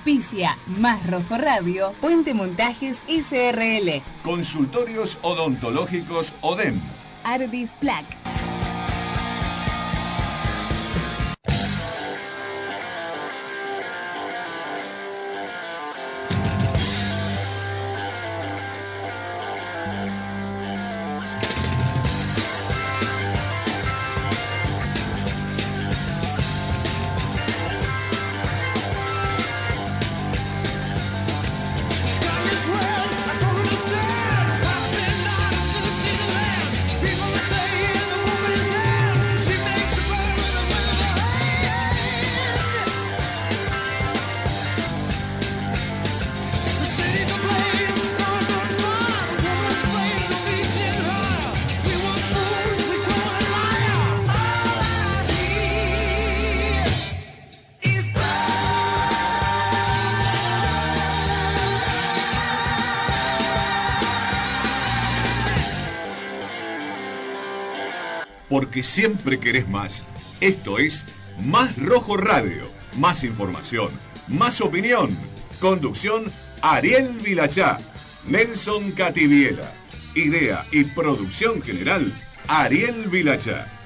Auspicia Más Rojo Radio, Puente Montajes SRL, Consultorios odontológicos ODEM. Ardis Plaque. Siempre querés más. Esto es Más Rojo Radio. Más información, más opinión. Conducción Ariel Vilachá, Nelson Cativiela. Idea y producción general Ariel Vilachá.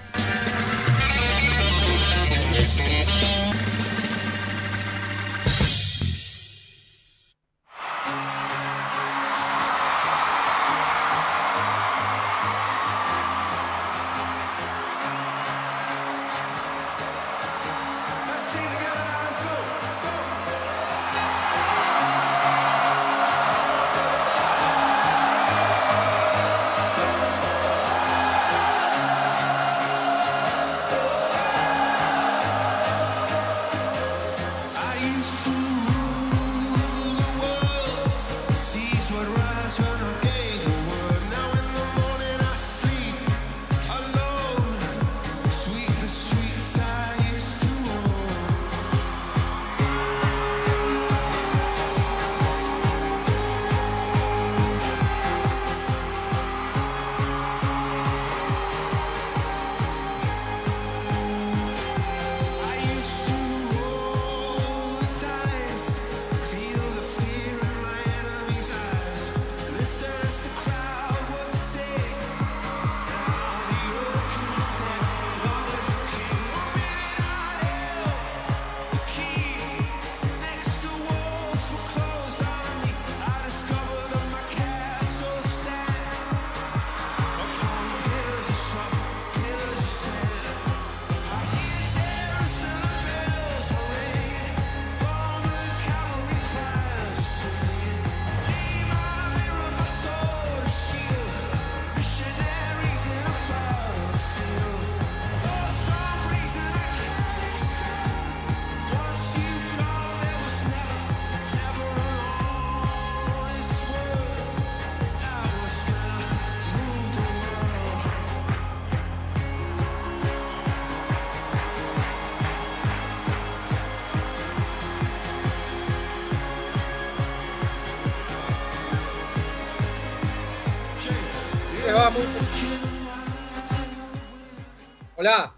Hola,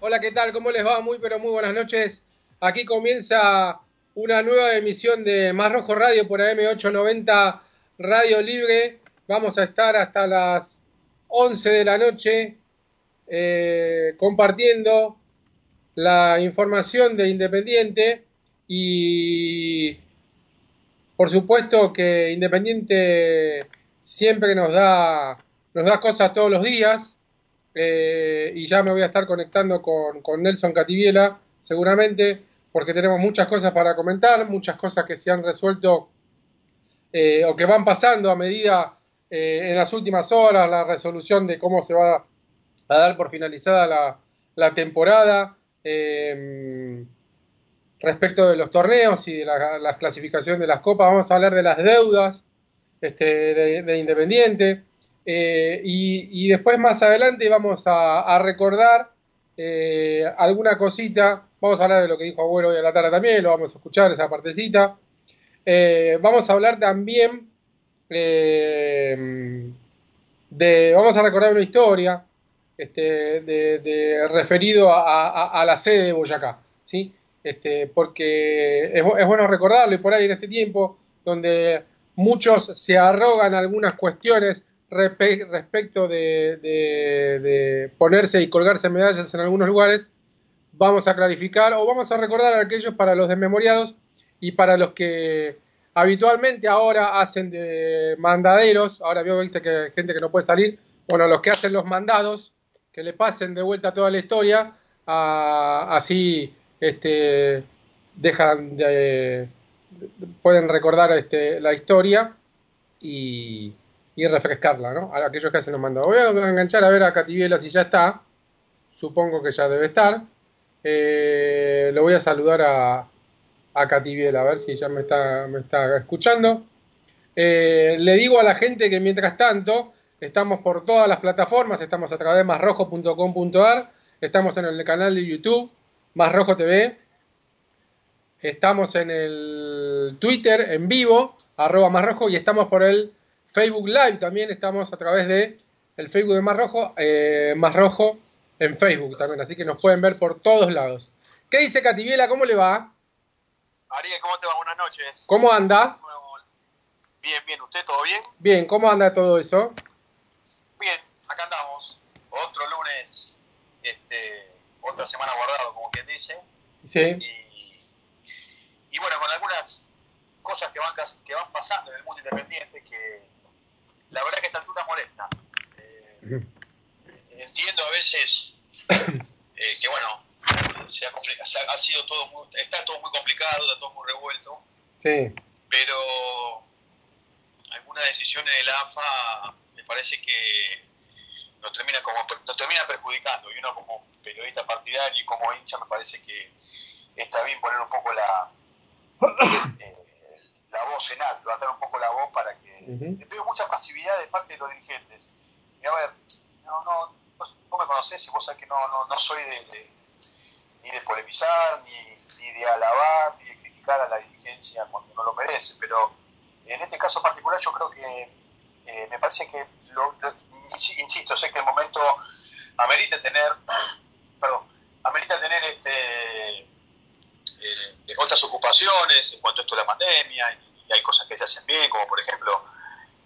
hola, ¿qué tal? ¿Cómo les va? Muy, pero muy buenas noches. Aquí comienza una nueva emisión de Más Rojo Radio por AM890 Radio Libre. Vamos a estar hasta las 11 de la noche eh, compartiendo la información de Independiente y por supuesto que Independiente siempre nos da, nos da cosas todos los días. Eh, y ya me voy a estar conectando con, con Nelson Cativiela, seguramente, porque tenemos muchas cosas para comentar, muchas cosas que se han resuelto eh, o que van pasando a medida eh, en las últimas horas la resolución de cómo se va a dar por finalizada la, la temporada. eh, respecto de los torneos y de la, la clasificación de las copas, vamos a hablar de las deudas este, de, de Independiente. Eh, y, después más adelante vamos a, recordar eh, alguna cosita. Vamos a hablar de lo que dijo Abuelo hoy a la tarde también, lo vamos a escuchar esa partecita. Eh, vamos a hablar también de. Vamos a recordar una historia este, de, referido a, la sede de Boyacá. ¿sí? Este, porque es bueno recordarlo y por ahí en este tiempo donde muchos se arrogan algunas cuestiones respe- respecto de, de- de ponerse y colgarse medallas en algunos lugares, vamos a clarificar o vamos a recordar a aquellos para los desmemoriados y para los que habitualmente ahora hacen de mandaderos, ahora veo viste que hay gente que no puede salir, bueno, los que hacen los mandados, que le pasen de vuelta toda la historia, a- así este, dejan de, pueden recordar este, la historia y, y refrescarla, ¿no? A aquellos que hacen los mandados. Voy a enganchar a ver a Cativiela si ya está, supongo que ya debe estar. Eh, lo voy a saludar a, a a ver si ya me está, me está escuchando. Eh, le digo a la gente que mientras tanto estamos por todas las plataformas, estamos a través de masrojo.com.ar, estamos en el canal de YouTube, Masrojo TV, estamos en el Twitter en vivo, arroba Masrojo, y estamos por el Facebook Live también, estamos a través de el Facebook de Masrojo, eh, Masrojo en Facebook también, así que nos pueden ver por todos lados. ¿Qué dice Cativiela? ¿Cómo le va? Ariel, ¿cómo te va? Buenas noches. ¿Cómo anda? Bien, bien. ¿Usted todo bien? Bien, ¿cómo anda todo eso? Bien, acá andamos. Otro lunes, este, otra semana guardado, como quien dice. Sí, Y, y bueno, con algunas cosas que van, que van pasando en el mundo independiente que la verdad que esta altura molesta. Eh, entiendo a veces eh, que bueno, se ha, se ha- ha sido todo muy- está todo muy complicado, está todo muy revuelto. sí, pero algunas decisiones de la AFA me parece que nos termina como nos termina perjudicando y uno como periodista partidario y como hincha me parece que está bien poner un poco la eh, la voz en alto, levantar un poco la voz para que Ujú. veo mucha pasividad de parte de los dirigentes. Y a ver, no, no, vos, vos me conocés y vos sabés que no, no, no soy de, de- ni de polemizar, ni, ni de alabar, ni de criticar a la dirigencia cuando no lo merece, pero en este caso particular yo creo que eh, me parece que, lo, lo- insi- insisto, sé que el momento amerita tener, perdón, amerita tener este, eh, otras ocupaciones en cuanto a esto de la pandemia, y, hay cosas que se hacen bien, como por ejemplo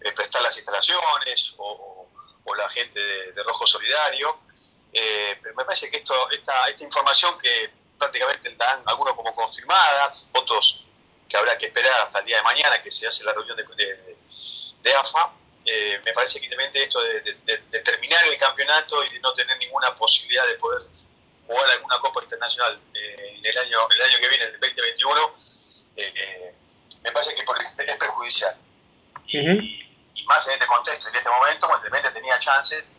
eh, prestar las instalaciones o, o- la gente de, de Rojo Solidario, eh, pero me parece que esto, esta, esta información que prácticamente dan algunos como confirmadas, otros que habrá que esperar hasta el día de mañana que se hace la reunión de, de, de AFA, eh, me parece que esto de- de terminar el campeonato y de no tener ninguna posibilidad de poder jugar alguna Copa Internacional eh, el año, el año que viene, el 2021, eh, eh, me parece que por- es perjudicial. Y, y más en este contexto, en este momento, cuando realmente tenía chances.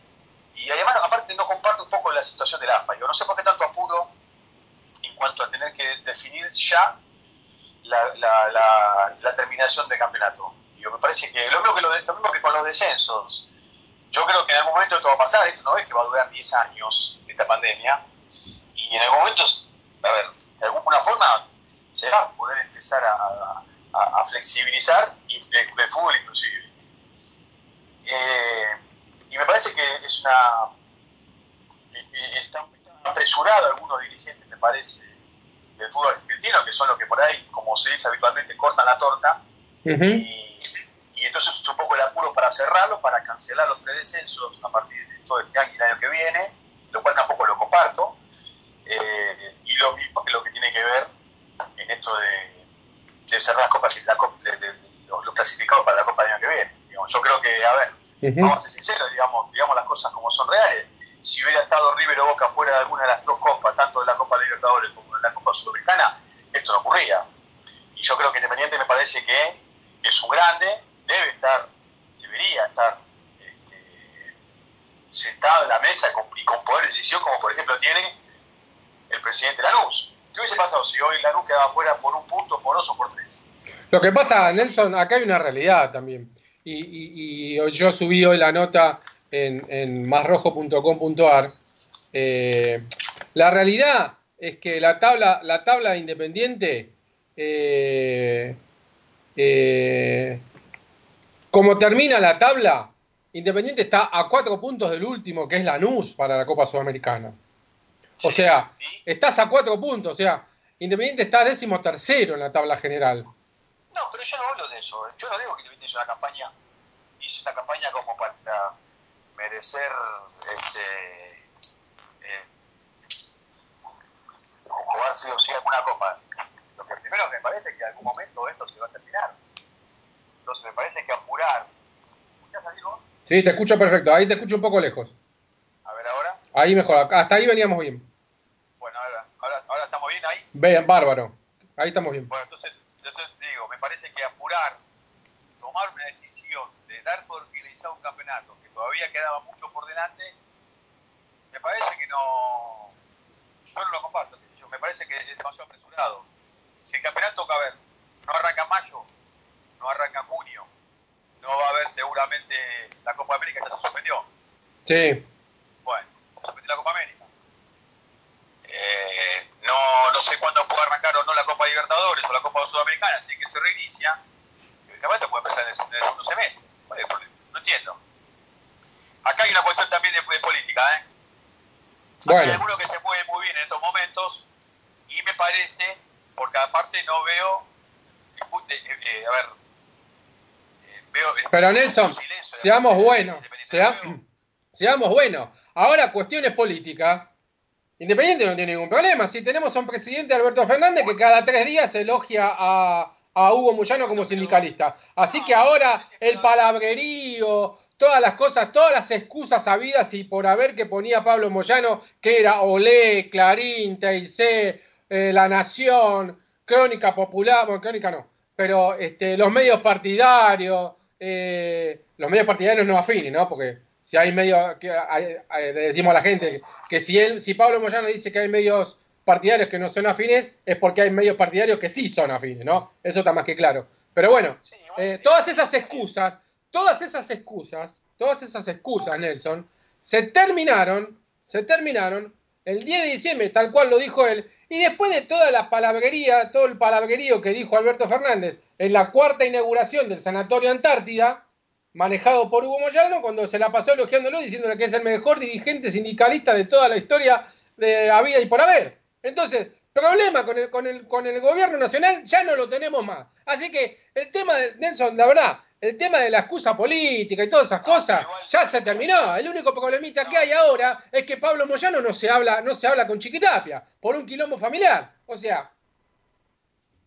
Y además, aparte, no comparto un poco la situación del AFA. Yo no sé por qué tanto apuro en cuanto a tener que definir ya la, la, la, la terminación del campeonato. Yo me parece que lo mismo que, lo, de- lo mismo que con los descensos. Yo creo que en algún momento esto va a pasar, esto no es que va a durar 10 años esta pandemia, y en algún momento, a ver, de alguna forma se va a poder empezar a, a- a flexibilizar y el, el fútbol inclusive. Eh, y me parece que es una eh, eh, están están apresurados algunos dirigentes, me parece, del fútbol argentino, que son los que por ahí, como se dice habitualmente, cortan la torta, y, y entonces es un poco el apuro para cerrarlo, para cancelar los tres descensos a partir de todo este año y el año que viene, lo cual tampoco lo comparto, eh, y lo mismo que lo que tiene que ver en esto de, de cerrar las copas, la Copa- de- los, los clasificados para la Copa del año que viene. Digamos, yo creo que, a ver, vamos a ser sinceros, digamos, digamos las cosas como son reales. Si hubiera estado River o Boca fuera de alguna de las dos copas, tanto de la Copa Libertadores como de la Copa Sudamericana, esto no ocurría. Y yo creo que Independiente me parece que es un grande, debe estar, debería estar este, sentado en la mesa con- y con poder de decisión, como por ejemplo tiene presidente Lanús. ¿Qué hubiese pasado si hoy Lanús quedaba fuera por un punto, por dos o por tres? Lo que pasa, Nelson, acá hay una realidad también. Y, y- yo subí hoy la nota en, en. Eh, la realidad es que la tabla, la tabla de Independiente, eh, eh, como termina la tabla, Independiente está a cuatro puntos del último, que es Lanús para la Copa Sudamericana. O sea, estás a cuatro puntos, o sea, Independiente está décimo tercero en la tabla general. No, pero yo no hablo de eso. Yo no digo que Independiente hizo una campaña, hizo una campaña como para merecer este, eh, jugar sí o sí alguna copa. Lo que primero me parece que en algún momento esto se va a terminar. Entonces me parece que apurar. Sí, te escucho perfecto. Ahí te escucho un poco lejos. Ahí mejor. Hasta ahí veníamos bien. Bueno, ahora, ahora, ahora estamos bien ahí. Bien, bárbaro. Ahí estamos bien. Bueno, entonces, entonces digo, me parece que apurar, tomar una decisión de dar por finalizado un campeonato que todavía quedaba mucho por delante, me parece que no. Yo no lo comparto. me parece que es demasiado apresurado. Si el campeonato, a ver, no arranca mayo, no arranca junio, no va a haber seguramente la Copa América, ya se suspendió. Sí. Bueno, se suspendió la Copa América. Eh, no, no sé cuándo puede arrancar o no la Copa Libertadores o la Copa Sudamericana, así que se reinicia. Campeonato puede empezar en el, en el segundo semestre. ¿Cuál es el problema? No entiendo. Acá hay una cuestión también de, de política, ¿eh? Acá hay Bueno. alguno que se mueve muy bien en estos momentos y me parece, porque aparte no veo, eh, eh, a ver, eh, veo... Pero Nelson, silencio seamos buenos. Sea- seamos buenos. Ahora, cuestiones políticas. Independiente no tiene ningún problema. Si tenemos a un presidente, Alberto Fernández, que cada tres días elogia a, Hugo Moyano como sindicalista. Así que ahora el palabrerío, todas las cosas, todas las excusas habidas y por haber que ponía Pablo Moyano, que era Olé, Clarín, TIC, eh, La Nación, Crónica Popular, bueno, Crónica no, pero este, los medios partidarios, eh, los medios partidarios no afines, ¿no? Porque si hay medios, que hay- hay- le decimos a la gente que, si él, si Pablo Moyano dice que hay medios partidarios que no son afines, es porque hay medios partidarios que sí son afines, ¿no? Eso está más que claro. Pero bueno, eh, todas esas excusas, todas esas excusas, todas esas excusas, Nelson, se terminaron, se terminaron el 10 de diciembre, tal cual lo dijo él, y después de toda la palabrería, todo el palabrerío que dijo Alberto Fernández en la cuarta inauguración del Sanatorio Antártida, manejado por Hugo Moyano, cuando se la pasó elogiándolo, diciéndole que es el mejor dirigente sindicalista de toda la historia de la vida y por haber. Entonces, problema con el, con el, con el gobierno nacional ya no lo tenemos más. Así que el tema de Nelson, la verdad, el tema de la excusa política y todas esas cosas ya se terminó. El único problemita que hay ahora es que Pablo Moyano no se habla, no se habla con Chiquitapia por un quilombo familiar. O sea,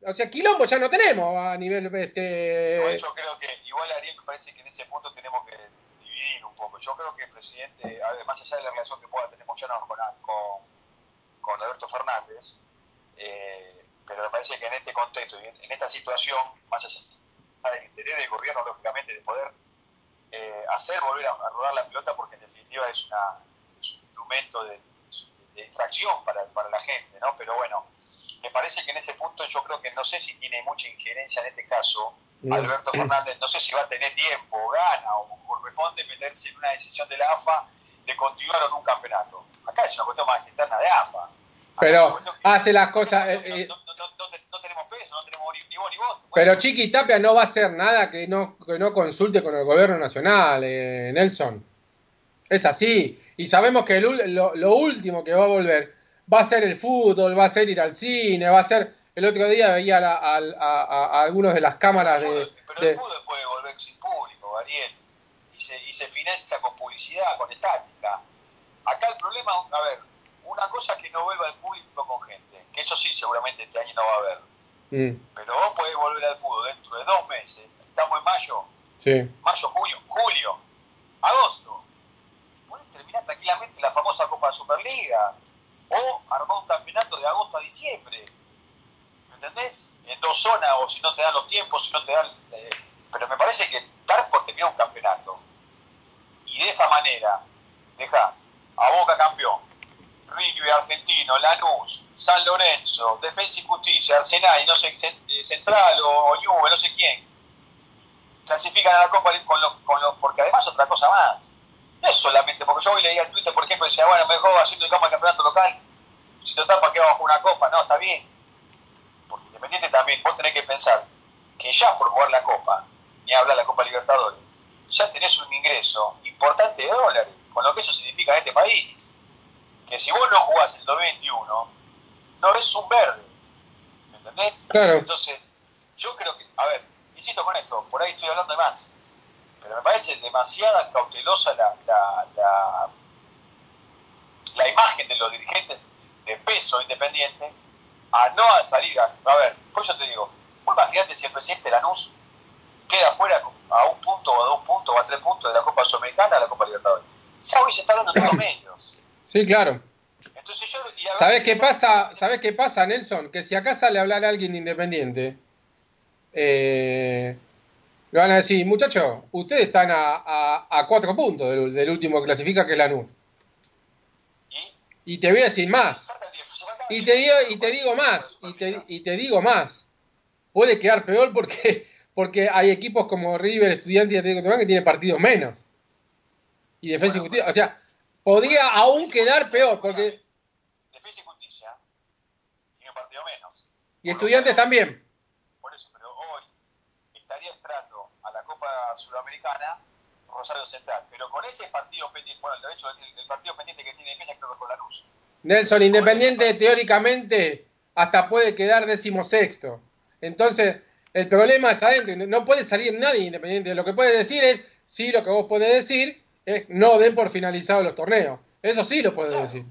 o sea, quilombo ya no tenemos a nivel este yo creo que, igual Ariel, me parece que en ese punto tenemos que dividir un poco. Yo creo que el presidente, más allá de la relación que pueda tener Moyano con, con, con Alberto Fernández, eh, pero me parece que en este contexto y en, esta situación, más allá del interés del gobierno, lógicamente, de poder eh, hacer volver a, a rodar la pelota, porque en definitiva es, una, es un instrumento de, de para, para la gente, ¿no? Pero bueno, me parece que en ese punto yo creo que no sé si tiene mucha injerencia en este caso No. Alberto Fernández, no sé si va a tener tiempo, gana o corresponde meterse en una decisión de la AFA de continuar o un campeonato. Acá es una cuestión más interna de AFA. Acá Pero hace las cosas. No, eh, no, eh, no, tenemos peso, no tenemos ni, vos ni vos. Bueno, Pero Chiqui Tapia no va a hacer nada que no, que no consulte con el gobierno nacional, eh, Nelson. Es así. Y sabemos que el lo, lo último que va a volver va a ser el fútbol, va a ser ir al cine, va a ser... El otro día veía a, a, a- a algunos de las cámaras de... pero de- el fútbol puede volver sin público, Ariel. Y se, y se financia con publicidad, con estática. Acá el problema, a ver, una cosa es que no vuelva el público con gente, que eso sí seguramente este año no va a haber. Mm, Pero vos podés volver al fútbol dentro de dos meses. Estamos en mayo, sí. mayo, junio, julio, agosto. Podés terminar tranquilamente la famosa Copa de Superliga o armar un campeonato de agosto a diciembre. ¿Me entendés? En dos zonas, o si no te dan los tiempos, si no te dan. Eh, pero me parece que dar por terminar un campeonato. Y de esa manera, dejas a Boca campeón, River Argentino, Lanús, San Lorenzo, Defensa y Justicia, Arsenal, y no sé, eh, Central o, o no sé quién. Clasifican a la Copa con los, con los, porque además otra cosa más no es solamente, porque yo hoy leía en Twitter, por ejemplo, y decía, bueno, mejor haciendo el campo de campeonato local, si total, ¿para qué jugar una Copa? No, está bien, porque Independiente también, vos tenés que pensar que ya por jugar la Copa, ni hablar la Copa Libertadores, ya tenés un ingreso importante de dólares, con lo que eso significa en este país. Que si vos no jugás el 2021, no ves un verde. ¿Me entendés? Claro. Entonces, yo creo que, a ver, insisto con esto, por ahí estoy hablando de más, pero me parece demasiada cautelosa la, la, la, la imagen de los dirigentes de peso independiente a no a salir a, a ver, pues yo te digo, vos imagínate si el presidente Lanús queda fuera a un punto o a dos puntos o a tres puntos de la Copa Sudamericana a la Copa Libertadores. Ya hoy se está hablando todos los medios. Sí, claro. Entonces yo, ¿Sabés qué pasa? ¿Sabés qué pasa, Nelson? Que si acá sale a hablar alguien de Independiente, eh, le van a decir, muchachos, ustedes están a, a, a cuatro puntos del, del último que clasifica, que es Lanús. y, Y te voy a decir más. Y te digo, y te digo más, y te, y te digo más. Puede quedar peor porque, porque hay equipos como River, Estudiantes y Atlético Tucumán que tienen partidos menos. Y Defensa y Justicia, o sea, podría aún quedar peor, porque... Defensa y Justicia tiene un partido menos. Y Estudiantes también. Por eso, pero hoy estaría entrando a la Copa Sudamericana Rosario Central. Pero con ese partido pendiente, bueno, de hecho, el, el partido pendiente que tiene Defensa creo que con la luz. Nelson, Independiente teóricamente hasta puede quedar decimosexto. Entonces, el problema es adentro. No puede salir nadie Independiente. Lo que puede decir es, sí, lo que vos podés decir es no den por finalizados los torneos. Eso sí lo puede decir.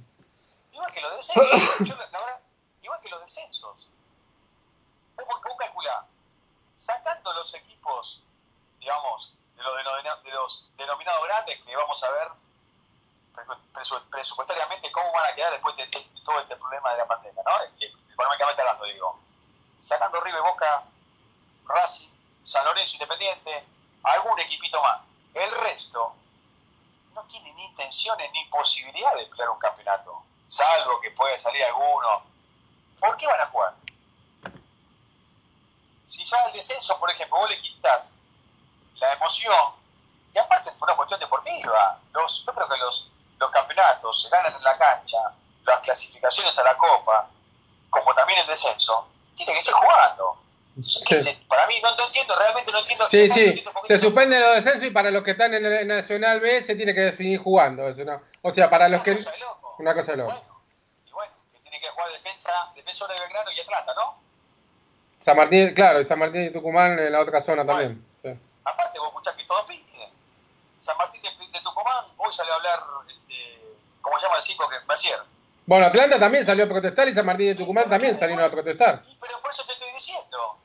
Igual que los descensos. yo, la verdad, igual que los descensos. Vos, vos calculá, sacando los equipos, digamos, de los, de los- de los denominados grandes que vamos a ver presu- presu- presupuestariamente cómo van a quedar después de, todo este problema de la pandemia, ¿no? Eh, Económicamente hablando, digo. Sacando River, Boca, Racing, San Lorenzo, Independiente, algún equipito más. El resto no tiene ni intenciones ni posibilidad de pelear un campeonato, salvo que pueda salir alguno. ¿Por qué van a jugar? Si ya el descenso, por ejemplo, vos le quitas la emoción, y aparte por una cuestión deportiva, los, yo creo que los, los campeonatos se ganan en la cancha, las clasificaciones a la Copa, como también el descenso, tiene que ser jugando. Entonces, ¿qué Sí. se- para mí no, no entiendo, realmente no entiendo. Sí, no sí, entiendo se suspenden los descensos y para los que están en el Nacional B se tiene que definir jugando. Eso, ¿no? O sea, para los Una que... cosa de loco. Una cosa de loco. Bueno, y bueno, que tiene que jugar defensa, defensor de Belgrano y Atlanta, ¿no? San Martín, claro, y San Martín y Tucumán en la otra zona también. Sí. Aparte, vos escuchás que todo pide. San Martín de, de Tucumán, hoy salió a hablar, este, ¿cómo se llama el 5? Que Macier. Bueno, Atlanta también salió a protestar y San Martín de Tucumán también salieron a protestar. Y, pero por eso te estoy diciendo.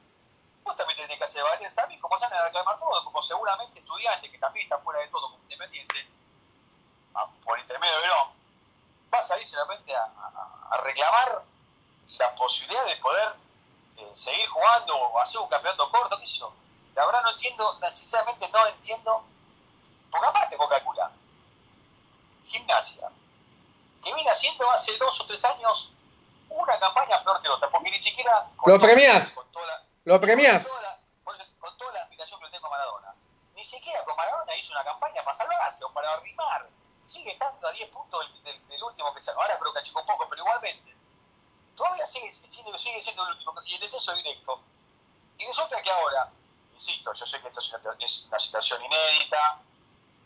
Vos también tenés que hacer valer, también como están a reclamar todo, como seguramente estudiantes, que también están fuera de todo como independiente, a- por intermedio de Verón, va a salir seguramente a, a- a reclamar la posibilidad de poder eh, seguir jugando o hacer un campeonato corto, qué sé yo. La verdad no entiendo, sinceramente no entiendo, porque aparte vos calcula, gimnasia, que viene haciendo hace dos o tres años una campaña peor que otra, porque ni siquiera... con Lo premiás. Con toda la, Lo premiás. Con toda, la, por eso, con toda la admiración que le tengo a Maradona, ni siquiera con Maradona hizo una campaña para salvarse o para arrimar. Sigue estando a 10 puntos del, del- del último que salió. Ahora creo que achicó un poco, pero igualmente. Todavía sigue, siendo- sigue siendo el último. Y el descenso directo. Y resulta que ahora, insisto, yo sé que esto es una, es una situación inédita,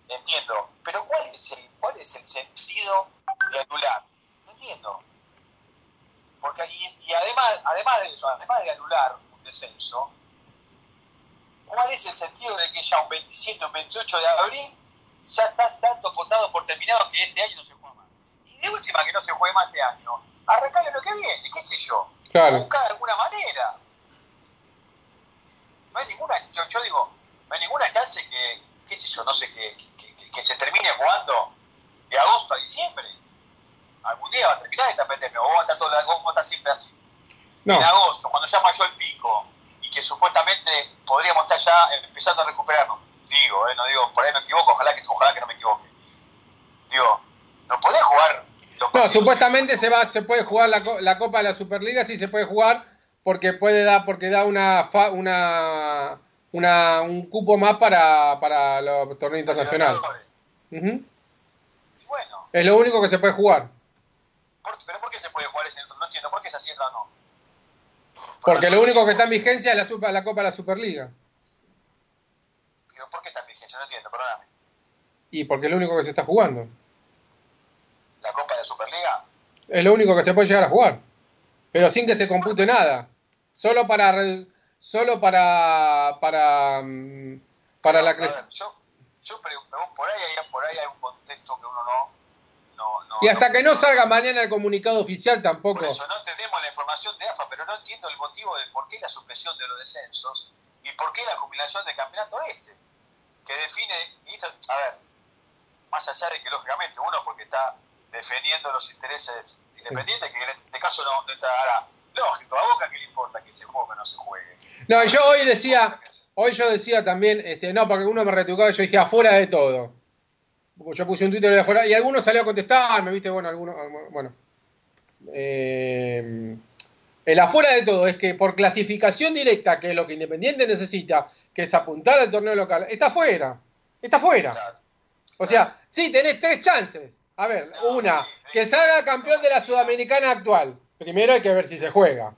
entiendo, pero ¿cuál es el, cuál es el sentido de anular? No entiendo. Porque y, y además, además de eso, además de anular un descenso, ¿cuál es el sentido de que ya un 27 o un 28 de abril ya está tanto contado por terminado que este año no se juega más? Y de última que no se juegue más este año, arrancarle lo que viene, qué sé yo. Claro. Buscar alguna manera. No hay ninguna, yo, yo digo, no hay ninguna chance que, qué sé yo, no sé, que, que, que- que se termine jugando de agosto a diciembre. Algún día va a terminar esta pandemia, o va a estar, todo, o va a estar siempre así No, en agosto, cuando ya pasó el pico y que supuestamente podríamos estar ya empezando a recuperarnos. Digo, eh, no digo, por ahí me equivoco, ojalá que, ojalá que no me equivoque. Digo, No, supuestamente se va, se puede jugar la, la Copa de la Superliga, sí se puede jugar porque puede dar, porque da una, fa- una, una un cupo más para, para los torneos internacionales. Y bueno, Es lo único que se puede jugar. ¿por- ¿pero por qué se puede jugar ese? No entiendo, ¿por qué esa cierra no? Porque lo único que está en vigencia es la, super- la Copa de la Superliga. Pero ¿Por qué está en vigencia? No entiendo, perdóname. Y porque es lo único que se está jugando. ¿La Copa de la Superliga? Es lo único que se puede llegar a jugar. Pero sin que se compute nada. Solo para solo para para mm, para la A ver, cres- yo, yo pre- pregunto, por ahí, hay, por ahí hay un contexto que uno no... no, no y hasta que no salga mañana el comunicado oficial tampoco. Por eso no entendemos la información de AFA, pero no entiendo el motivo de por qué la supresión de los descensos y por qué la combinación del campeonato este, que define, y a ver, más allá de que lógicamente uno porque está defendiendo los intereses independientes, que en este caso no, no está, ahora, lógico, a Boca que le importa que se juegue o no se juegue. No, yo hoy decía, hoy yo decía también, este, no, porque uno me retucaba, yo dije afuera de todo. Yo puse un Twitter de afuera y algunos salió a contestarme, viste, bueno, algunos, bueno. Eh, el afuera de todo es que por clasificación directa, que es lo que Independiente necesita, que es apuntar al torneo local, está fuera, está fuera. Claro. O sea, sí, tenés tres chances. A ver, una, que salga campeón de la Sudamericana actual. Primero hay que ver si se juega.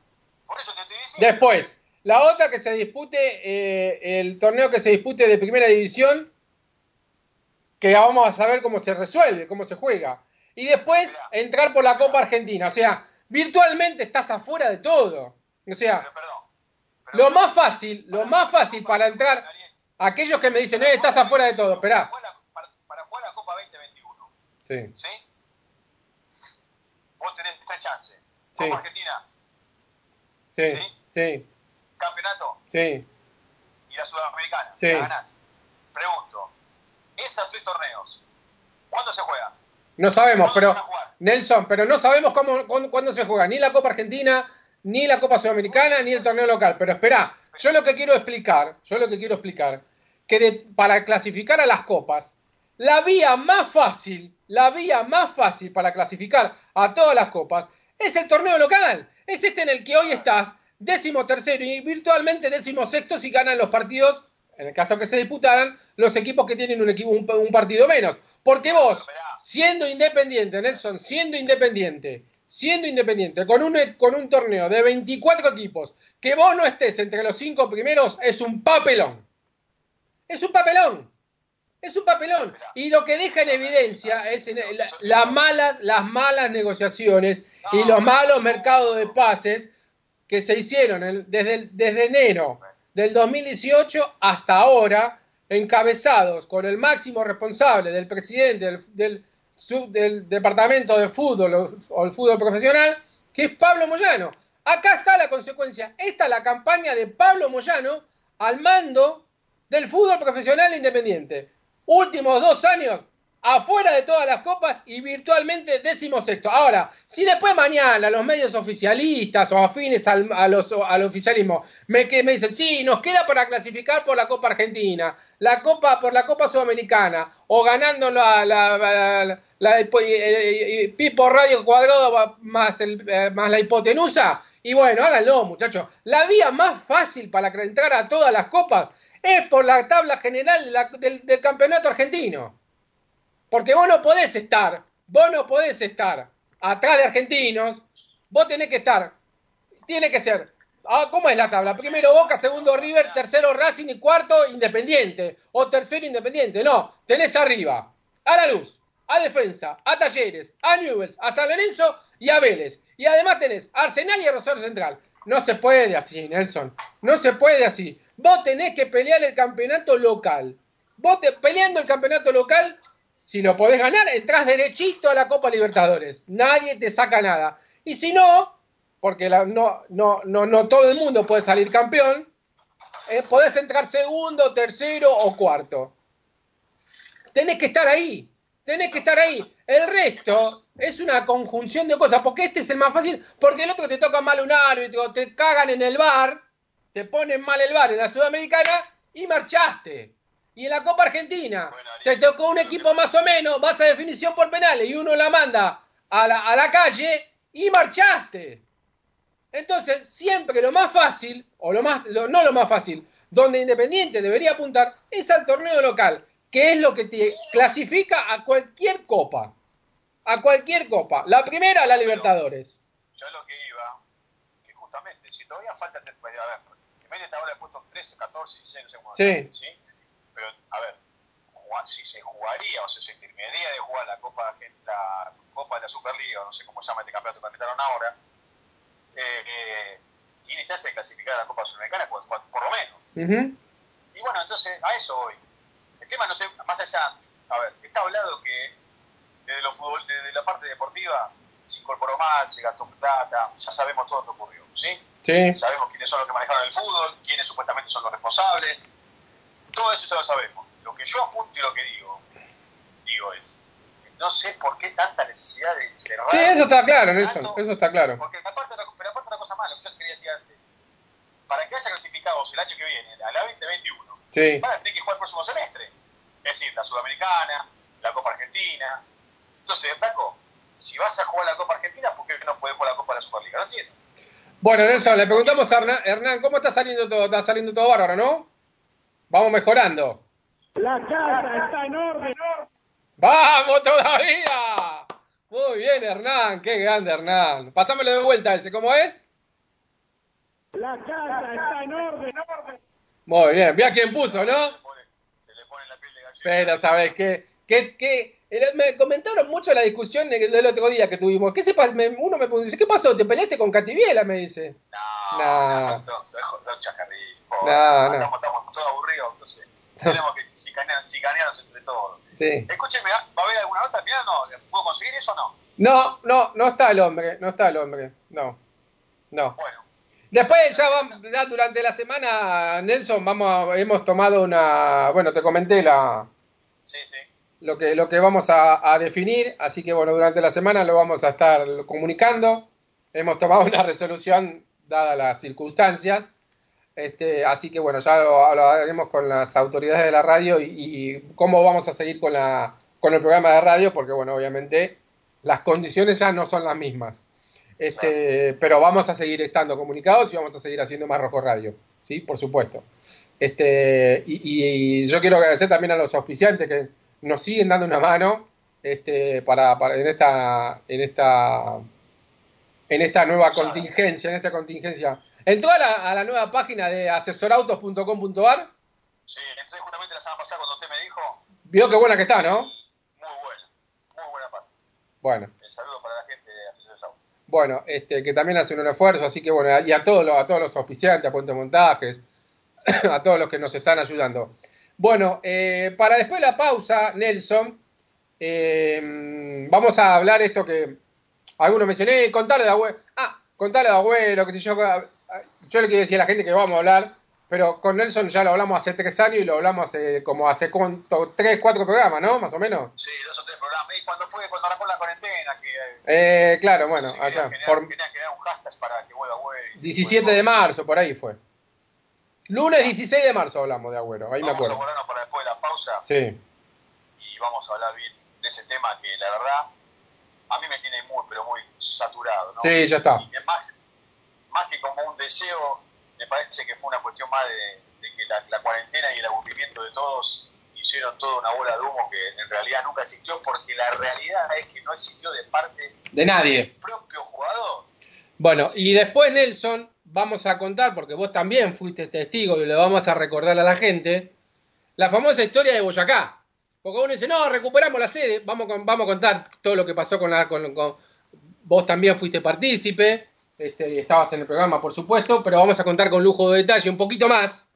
Por eso te estoy diciendo. Después, la otra que se dispute, eh, el torneo que se dispute de primera división, que vamos a saber cómo se resuelve, cómo se juega. Y después entrar por la Copa Argentina. O sea, virtualmente estás afuera de todo. O sea, Pero perdón. pero- lo más fácil, lo más fácil para entrar, aquellos que me dicen, eh, estás afuera de todo, esperá. Para jugar la- Para, para jugar la Copa 2021, Sí, ¿sí? Vos tenés tres chances. Sí. Copa Argentina, sí, sí, campeonato sí. y la Sudamericana. Sí. La ganás. Pregunto, esos tres torneos, ¿cuándo se juega? No sabemos, ¿Cuándo pero? Nelson, pero no sabemos cómo, cuándo, cuándo se juega, ni la Copa Argentina, ni la Copa Sudamericana, ni el torneo local. Pero espera, yo lo que quiero explicar, yo lo que quiero explicar, que de- para clasificar a las copas, la vía más fácil, la vía más fácil para clasificar a todas las copas es el torneo local. Es este en el que hoy estás, décimo tercero y virtualmente décimo sexto si ganan los partidos, en el caso que se disputaran, los equipos que tienen un, equipo, un, un partido menos. Porque vos, siendo independiente, Nelson, siendo independiente, siendo independiente, con un, con un torneo de 24 equipos, que vos no estés entre los cinco primeros, es un papelón. Es un papelón. Es un papelón. Y lo que deja en evidencia es la- las malas, las malas negociaciones y los malos mercados de pases que se hicieron el- desde, el- desde enero del 2018 hasta ahora, encabezados con el máximo responsable del presidente del, del, sub- del departamento de fútbol o, o el fútbol profesional, que es Pablo Moyano. Acá está la consecuencia. Esta es la campaña de Pablo Moyano al mando del fútbol profesional independiente. Últimos dos años afuera de todas las copas y virtualmente décimo sexto. Ahora, si después mañana los medios oficialistas o afines al, al oficialismo me, que me dicen, sí, nos queda para clasificar por la Copa Argentina, la Copa por la Copa Sudamericana o ganando la, la, la- eh, eh, Pipo Radio Cuadrado más, el, eh, más la hipotenusa, y bueno, háganlo muchachos. La vía más fácil para entrar a todas las copas es por la tabla general del, campeonato argentino. Porque vos no podés estar, vos no podés estar atrás de argentinos, vos tenés que estar, tiene que ser, ah, ¿cómo es la tabla? Primero Boca, segundo River, tercero Racing y cuarto Independiente, o tercero Independiente, no, tenés arriba a La Luz, a Defensa, a Talleres, a Newells, a San Lorenzo y a Vélez. Y además tenés Arsenal y Rosario Central. No se puede así, Nelson, no se puede así. Vos tenés que pelear el campeonato local. Vos te, peleando el campeonato local, si lo podés ganar, entras derechito a la Copa Libertadores. Nadie te saca nada. Y si no, porque la- no, no, no, no todo el mundo puede salir campeón, eh, podés entrar segundo, tercero o cuarto. Tenés que estar ahí. Tenés que estar ahí. El resto es una conjunción de cosas. Porque este es el más fácil. Porque el otro te toca mal un árbitro, te cagan en el bar, te ponen mal el bar en la Sudamericana y marchaste. Y en la Copa Argentina te tocó un equipo más o menos, vas a definición por penales y uno la manda a la, a la calle y marchaste. Entonces, siempre lo más fácil, o lo más, lo- no lo más fácil, donde Independiente debería apuntar es al torneo local, que es lo que te clasifica a cualquier copa. A cualquier copa. La primera, la Libertadores. Yo lo que iba, que justamente, si todavía falta, a ver, Independiente ahora ha puesto 13, 14, 16, no sé cómo. Sí. ¿sí? Pero, a ver, si se jugaría o se, se terminaría de jugar la Copa, de- la Copa de la Superliga, o no sé cómo se llama este campeonato que inventaron ahora, eh, eh, tiene chance de clasificar a la Copa Sudamericana, por, por- lo menos. Ujú. Y bueno, entonces a eso voy. El tema, no sé, más allá, a ver, está hablado que desde, lo fútbol, desde la parte deportiva se incorporó mal, se gastó plata, ya sabemos todo lo que ocurrió, ¿sí? Sí. Sabemos quiénes son los que manejaron el fútbol, quiénes supuestamente son los responsables, todo eso ya lo sabemos. Lo que yo apunto y lo que digo, digo es, no sé por qué tanta necesidad de cerrar. Sí, eso está claro, tanto- Eso está claro. Porque aparte, pero aparte una cosa más, lo que yo quería decir antes, para que haya clasificados el año que viene, a la 2021, Sí. van a tener que jugar el próximo semestre. Es decir, la Sudamericana, la Copa Argentina. Entonces, Paco, si vas a jugar la Copa Argentina, ¿por qué no puedes jugar la Copa de la Superliga? No entiendo. Bueno, Nelson, le preguntamos a Hernán, Hernán, ¿cómo está saliendo todo? Está saliendo todo bárbaro, ¿no? Vamos mejorando. La casa está en orden. ¡Vamos todavía! Muy bien, Hernán, qué grande, Hernán. Pasámelo de vuelta ese, ¿cómo es? La casa está en orden. Muy bien, vi a quién puso, ¿no? Se, pone- se le pone la piel de gallina. Pero, ¿sabes qué? ¿Qué, qué? Era- Me comentaron mucho la discusión de- del otro día que tuvimos. ¿Qué se pas- me- uno me dice, ¿qué pasó? ¿Te peleaste con Cativiela? Me dice. No, No. no, no, no, no. Estamos, todos aburridos, entonces tenemos que chicanear- chicanearnos entre todos. Sí. Escúcheme, ¿va a haber alguna nota al final? No, ¿puedo conseguir eso o no? No, no, no está el hombre, no está el hombre. No, no. Bueno, Después ya, vamos, ya durante la semana, Nelson, vamos a- hemos tomado una, bueno, te comenté la, sí, sí. Lo que lo que vamos a, a definir, así que bueno, durante la semana lo vamos a estar comunicando. Hemos tomado una resolución dadas las circunstancias, este, así que bueno, ya lo, haremos con las autoridades de la radio y, y cómo vamos a seguir con la con el programa de radio, porque bueno, obviamente las condiciones ya no son las mismas. Este, pero vamos a seguir estando comunicados y vamos a seguir haciendo más Rojo Radio, ¿sí? Por supuesto. Este, y, y yo quiero agradecer también a los auspiciantes que nos siguen dando una mano este, para, para en esta en esta en esta nueva contingencia, en esta contingencia. Entró a la, a la nueva página de asesorautos.com.ar, Sí, entonces justamente la semana pasada cuando usted me dijo, vio qué buena que está, ¿no? muy buena, muy buena parte. Bueno, El saludo para la gente de Sauto. bueno, este, que también hacen un esfuerzo, así que bueno, y a todos los, a todos los auspiciantes, a Puente Montajes, a todos los que nos están ayudando. Bueno, eh, para después de la pausa, Nelson, eh, vamos a hablar esto que algunos me dicen, eh, contale de abuelo, ah, contale de abuelo, que si yo, ah, yo le quiero decir a la gente que vamos a hablar, pero con Nelson ya lo hablamos hace tres años y lo hablamos hace como hace cuánto, tres, cuatro programas, ¿no? Más o menos. Sí, dos o tres programas. ¿Y cuando fue? Cuando arrancó la cuarentena, que Eh, claro, bueno, allá, generar, por querían crear un hashtag para que vuelva güey. 17 de marzo, por ahí fue. Lunes 16 de marzo hablamos de Agüero, ahí me Vamos a acuerdo. para después de la pausa Sí, y vamos a hablar bien de ese tema que la verdad a mí me tiene muy, pero muy saturado. ¿no? Sí, ya está. Y es más, más que como un deseo, me parece que fue una cuestión más de, de que la, la cuarentena y el aburrimiento de todos hicieron toda una bola de humo que en realidad nunca existió, porque la realidad es que no existió de parte de nadie. del propio jugador. Bueno, y después Nelson, vamos a contar, porque vos también fuiste testigo y lo vamos a recordar a la gente, la famosa historia de Boyacá. Porque uno dice, no, recuperamos la sede, vamos, vamos a contar todo lo que pasó con la... Vos también fuiste partícipe, este, y estabas en el programa, por supuesto, pero vamos a contar con lujo de detalle un poquito más.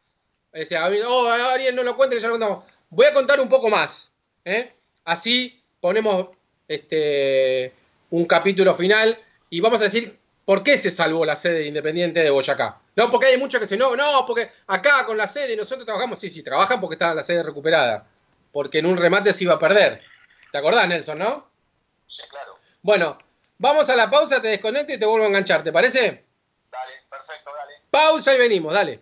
O sea, oh, Ariel, no lo cuente que ya lo contamos. Voy a contar un poco más. ¿eh? Así ponemos este, un capítulo final y vamos a decir por qué se salvó la sede independiente de Boyacá. No, porque hay muchos que dicen, no, no, porque acá con la sede nosotros trabajamos. Sí, sí, trabajan porque estaba la sede recuperada. Porque en un remate se iba a perder. ¿Te acordás, Nelson, no? Sí, claro. Bueno, vamos a la pausa, te desconecto y te vuelvo a enganchar, ¿te parece? Dale, perfecto, dale. Pausa y venimos, dale.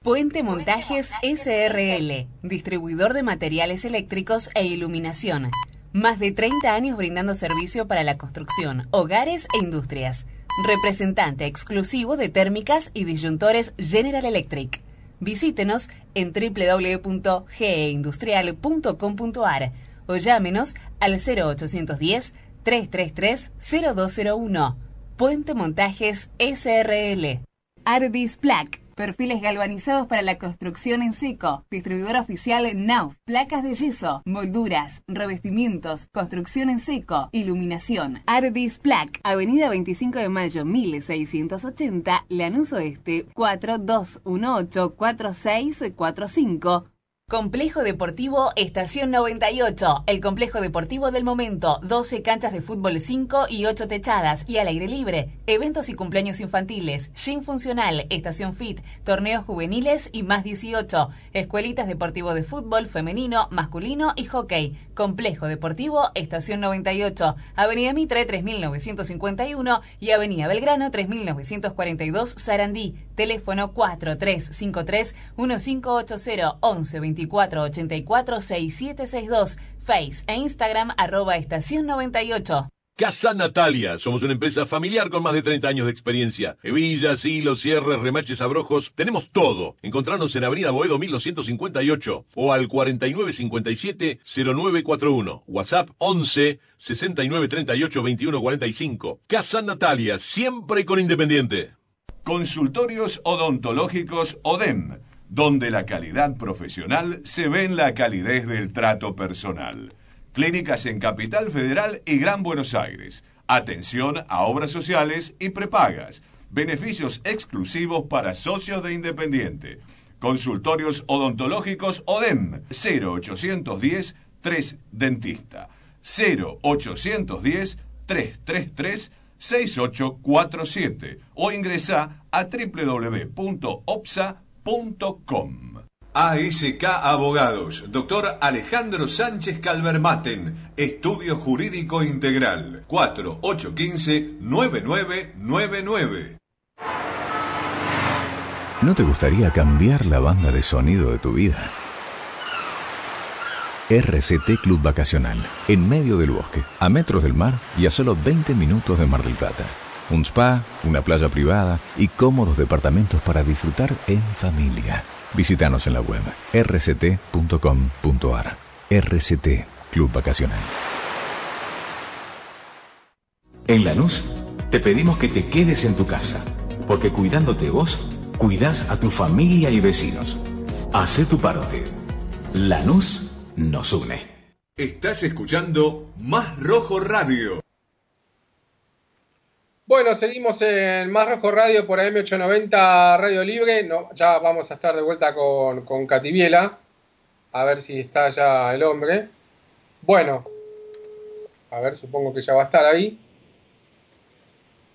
Puente Montajes SRL, distribuidor de materiales eléctricos e iluminación. Más de 30 años brindando servicio para la construcción, hogares e industrias. Representante exclusivo de térmicas y disyuntores General Electric. Visítenos en www.geindustrial.com.ar o llámenos al 0810 333 0201. Puente Montajes SRL. Ardis Plac. Perfiles galvanizados para la construcción en seco. Distribuidor oficial NAU. Placas de yeso, molduras, revestimientos, construcción en seco, iluminación. Ardis Plac. Avenida 25 de Mayo 1680, Lanús Oeste 42184645. Complejo Deportivo Estación 98, el complejo deportivo del momento, 12 canchas de fútbol 5 y 8 techadas. Y al aire libre, eventos y cumpleaños infantiles, gym funcional, estación fit, torneos juveniles y más 18, escuelitas deportivo de fútbol femenino, masculino y hockey. Complejo Deportivo Estación 98, Avenida Mitre 3951 y Avenida Belgrano 3942 Sarandí. Teléfono 4353 1580 11 24 84 6762. Face e Instagram arroba estación 98. Casa Natalia. Somos una empresa familiar con más de 30 años de experiencia. Hebillas, hilos, cierres, remaches, abrojos. Tenemos todo. Encontrarnos en Avenida Boedo 1258 o al 4957-0941. WhatsApp 11 6938 2145. Casa Natalia. Siempre con Independiente. Consultorios odontológicos ODEM, donde la calidad profesional se ve en la calidez del trato personal. Clínicas en Capital Federal y Gran Buenos Aires. Atención a obras sociales y prepagas. Beneficios exclusivos para socios de Independiente. Consultorios odontológicos ODEM 0810 3 Dentista 0810 333 6847 o ingresa a www.opsa.com. ASK Abogados, doctor Alejandro Sánchez Calvermaten, Estudio Jurídico Integral, 4815-9999. ¿No te gustaría cambiar la banda de sonido de tu vida? RCT Club Vacacional, en medio del bosque, a metros del mar y a solo 20 minutos de Mar del Plata. Un spa, una playa privada y cómodos departamentos para disfrutar en familia. Visítanos en la web rct.com.ar. RCT Club Vacacional. En Lanús, te pedimos que te quedes en tu casa, porque cuidándote vos, cuidas a tu familia y vecinos. Hacé tu parte. Lanús nos une. Estás escuchando Más Rojo Radio. Bueno, seguimos en Más Rojo Radio por AM890 Radio Libre. No, ya vamos a estar de vuelta con, con Cativiela. A ver si está ya el hombre. Bueno, a ver, supongo que ya va a estar ahí.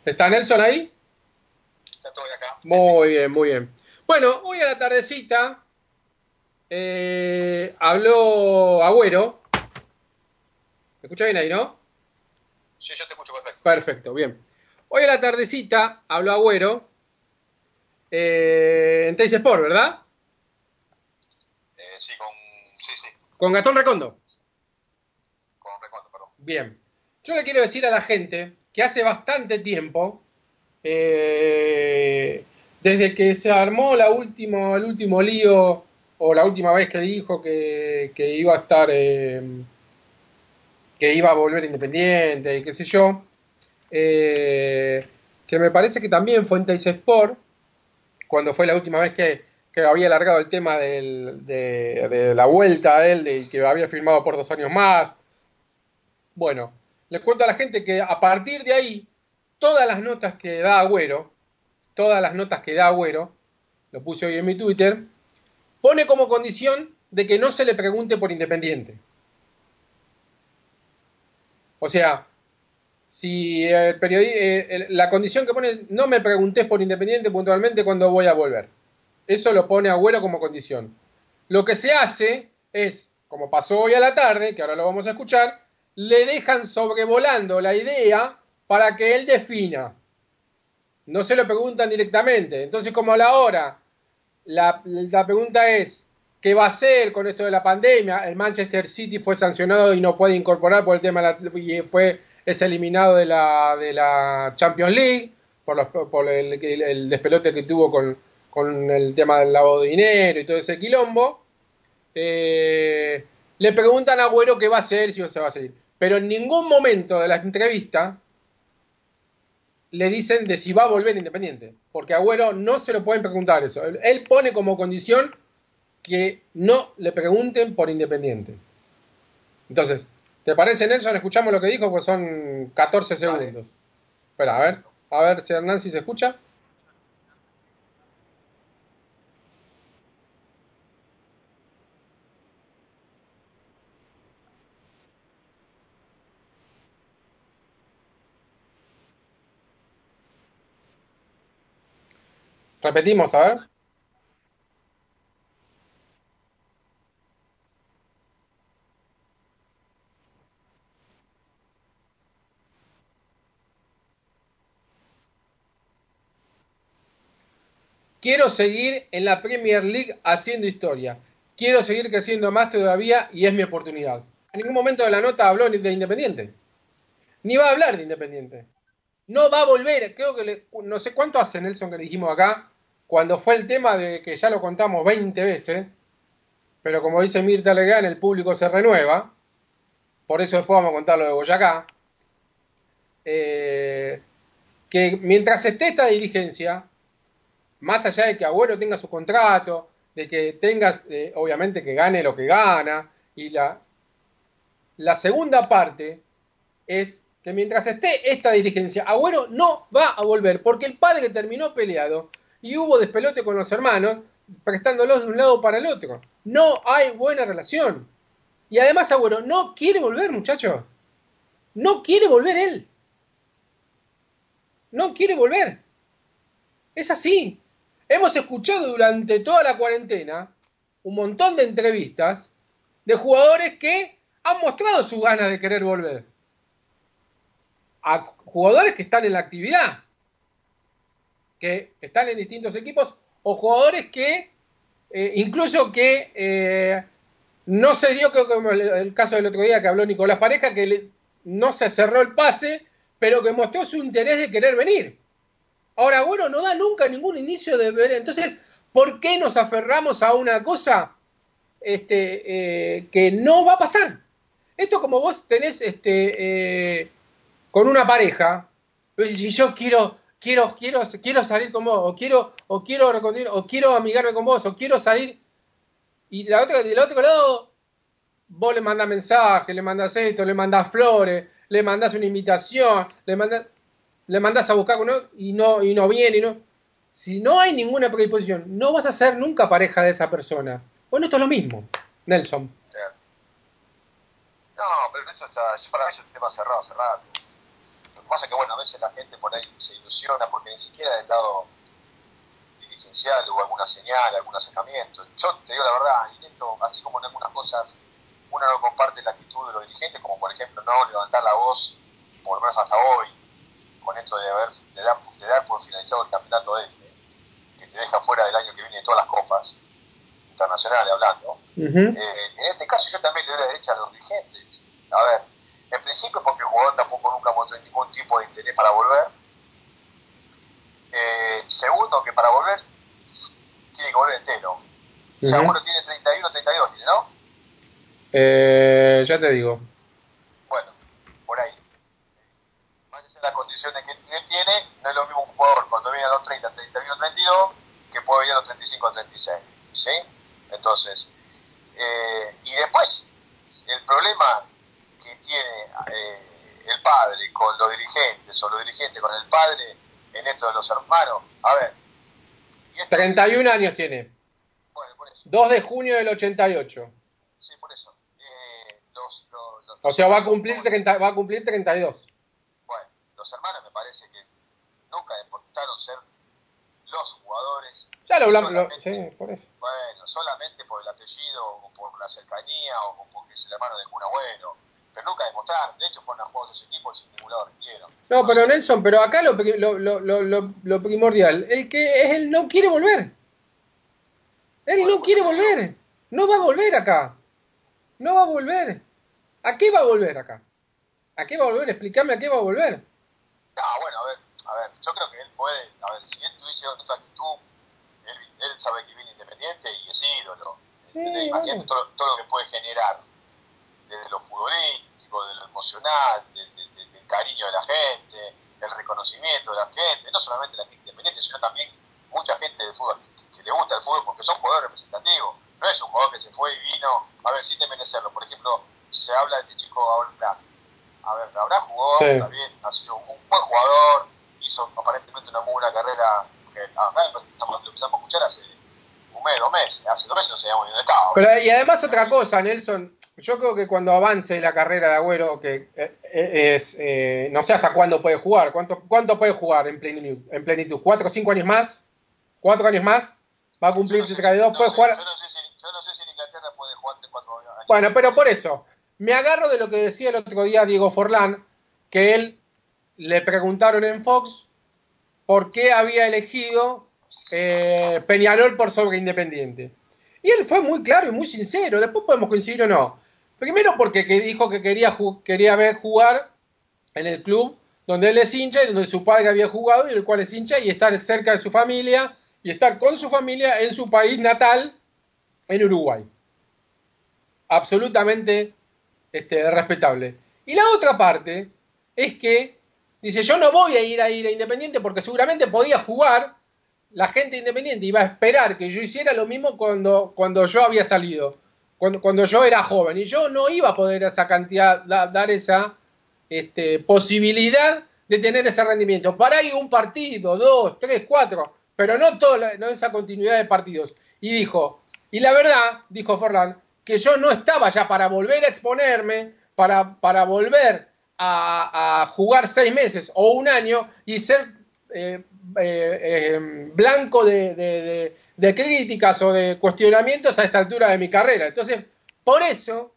¿Está Nelson ahí? Estoy acá. Muy bien, muy bien. Bueno, hoy a la tardecita eh, habló Agüero. ¿Me escucha bien ahí, no? Sí, yo te escucho perfecto. Perfecto, bien. Hoy a la tardecita habló Agüero eh, en Teis Sport, ¿verdad? Eh, sí, con. Sí, sí, Con Gastón Recondo. con Recondo, perdón. Bien. Yo le quiero decir a la gente que hace bastante tiempo, eh, desde que se armó la última, el último lío, o la última vez que dijo que, que iba a estar, eh, que iba a volver independiente y qué sé yo, eh, que me parece que también fue en Teis Sport, cuando fue la última vez que, que había alargado el tema de, la vuelta a él, de que había firmado por dos años más. Bueno, les cuento a la gente que a partir de ahí, todas las notas que da Agüero, todas las notas que da Agüero, lo puse hoy en mi Twitter, pone como condición de que no se le pregunte por Independiente. O sea, si el eh, la condición que pone, no me preguntes por Independiente puntualmente cuando voy a volver. Eso lo pone Agüero como condición. Lo que se hace es, como pasó hoy a la tarde, que ahora lo vamos a escuchar, le dejan sobrevolando la idea para que él defina. No se lo preguntan directamente. Entonces, como a la hora, la, la pregunta es, qué va a hacer con esto de la pandemia. El Manchester City fue sancionado y no puede incorporar por el tema y fue es eliminado de la, de la Champions League por, los, por el, el- el despelote que tuvo con, con el tema del lavado de dinero y todo ese quilombo. Eh, le preguntan a Agüero qué va a hacer, si se va a seguir. Pero en ningún momento de la entrevista le dicen de si va a volver Independiente. Porque Agüero no se lo pueden preguntar eso. Él, él pone como condición que no le pregunten por Independiente. Entonces, ¿te parece Nelson? Escuchamos lo que dijo, pues son 14 segundos. Espera, a ver, a ver si Hernán si se escucha. Repetimos, a ver. Quiero seguir en la Premier League haciendo historia. Quiero seguir creciendo más todavía y es mi oportunidad. En ningún momento de la nota habló de Independiente. Ni va a hablar de Independiente. No va a volver. Creo que le- no sé cuánto hace Nelson que le dijimos acá. Cuando fue el tema de que ya lo contamos 20 veces. Pero como dice Mirta Legrand, el público se renueva. Por eso después vamos a contar lo de Boyacá. Eh, que mientras esté esta dirigencia, más allá de que Agüero tenga su contrato, de que tengas, eh, obviamente, que gane lo que gana, y la, la segunda parte es que mientras esté esta dirigencia, Agüero no va a volver, porque el padre terminó peleado y hubo despelote con los hermanos, prestándolos de un lado para el otro. No hay buena relación. Y además Agüero no quiere volver, muchachos. No quiere volver él. No quiere volver. Es así. Hemos escuchado durante toda la cuarentena un montón de entrevistas de jugadores que han mostrado su ganas de querer volver. A jugadores que están en la actividad, que están en distintos equipos, o jugadores que, eh, incluso que eh, no se dio, creo que como el, caso del otro día que habló Nicolás Pareja, que no se cerró el pase, pero que mostró su interés de querer venir. Ahora, bueno, no da nunca ningún inicio de ver. Entonces, ¿por qué nos aferramos a una cosa este, eh, que no va a pasar? Esto como vos tenés este, con una pareja, si yo quiero, quiero, quiero, quiero salir con vos, o quiero, o quiero o quiero amigarme con vos, o quiero salir, y la otra, del otro lado, vos le mandás mensajes, le mandás esto, le mandás flores, le mandás una invitación, le mandás le mandás a buscar uno y no, y no viene, y no. Si no hay ninguna predisposición, no vas a ser nunca pareja de esa persona. Bueno, esto es lo mismo, Nelson. No, pero eso está, yo para mí es tema cerrado hace rato. Lo que pasa es que, bueno, a veces la gente por ahí se ilusiona porque ni siquiera del lado dirigencial hubo alguna señal, algún acercamiento. Yo te digo la verdad, esto, así como en algunas cosas uno no comparte la actitud de los dirigentes, como por ejemplo no levantar la voz, por lo menos hasta hoy, con esto de, haber, de, dar, de dar por finalizado el campeonato este, que te deja fuera del año que viene de todas las copas internacionales hablando. Eh, en este caso yo también le doy la derecha a los dirigentes. A ver, en principio porque el jugador tampoco nunca mostró ningún tipo de interés para volver. Eh, segundo, que para volver tiene que volver entero. O sea, Ujú. uno tiene 31, 32, tiene, ¿no? Eh, ya te digo. Bueno, por ahí. Allá de las condiciones que tiene, no es lo mismo un jugador cuando viene a los 30, 31, 32, que puede venir a los 35, 36. ¿Sí? Entonces, eh, y después, el problema tiene eh, el padre con los dirigentes, o los dirigentes con el padre en esto de los hermanos, a ver, 31 años tiene. bueno, por eso, 2 de junio del 88. sí, por eso. Eh, los, los, los- O sea, va a cumplir, 30, va a cumplir 32. Bueno, los hermanos me parece que nunca demostraron ser los jugadores. Ya lo hablamos. lo- solamente- sí, por eso. Bueno, solamente por el apellido o por la cercanía o porque es el hermano de un abuelo. Pero nunca demostraron. De hecho, fueron a juegos de ese equipo sin ningún lado rindieron. No, pero Nelson, pero acá lo, lo, lo, lo, lo- primordial, el que es él no quiere volver. Él no quiere volver. no va a volver acá. No va a volver. ¿A qué va a volver acá? ¿A qué va a volver? Explícame a qué va a volver. Ah, bueno, a ver, a ver, yo creo que él puede, a ver, si él tuviese otra actitud, él, él sabe que viene independiente y es ídolo. Sí. Imagínate bueno. todo, todo lo que puede generar, desde lo futbolístico, de lo emocional, de- de- de- del cariño de la gente, el reconocimiento de la gente, no solamente la gente independiente, sino también mucha gente del fútbol que, que le gusta el fútbol porque son jugadores representativos. No es un jugador que se fue y vino, a ver, sin desmerecerlo. Por ejemplo, se habla de este chico ahora, a ver, habrá jugó, Sí. está bien, ha sido un buen jugador, hizo aparentemente una muy buena carrera, que lo estamos, lo empezamos a escuchar hace un mes, dos meses, hace dos meses no sabíamos ni dónde estaba. Pero, y además otra cosa, Nelson, yo creo que cuando avance la carrera de Agüero, que eh, eh, es, eh, no sé hasta cuándo puede jugar, ¿cuánto, cuánto puede jugar en plenitud? ¿En plenitud? ¿Cuatro o cinco años más? ¿Cuatro años más? ¿Va a cumplir Yo no sé 32? si- ¿Puede sé- jugar? Yo no, sé si, yo no sé si en Inglaterra puede jugar de cuatro años. Bueno, pero por eso, me agarro de lo que decía el otro día Diego Forlán, que él le preguntaron en Fox por qué había elegido eh, Peñarol por sobre Independiente. Y él fue muy claro y muy sincero, después podemos coincidir o no. Primero porque que dijo que quería, quería ver jugar en el club donde él es hincha y donde su padre había jugado y el cual es hincha y estar cerca de su familia y estar con su familia en su país natal, en Uruguay. Absolutamente este, respetable. Y la otra parte es que dice, yo no voy a ir a ir a Independiente porque seguramente podía jugar, la gente independiente. Iba a esperar que yo hiciera lo mismo cuando, cuando yo había salido, cuando, cuando yo era joven, y yo no iba a poder esa cantidad, da- dar esa este, posibilidad de tener ese rendimiento. Para ahí un partido, dos, tres, cuatro, pero no, toda no esa continuidad de partidos. Y dijo, y la verdad, dijo Forlán, que yo no estaba ya para volver a exponerme, para, para volver a, a jugar seis meses o un año y ser eh, eh, eh, blanco de, de- críticas o de cuestionamientos a esta altura de mi carrera. Entonces, por eso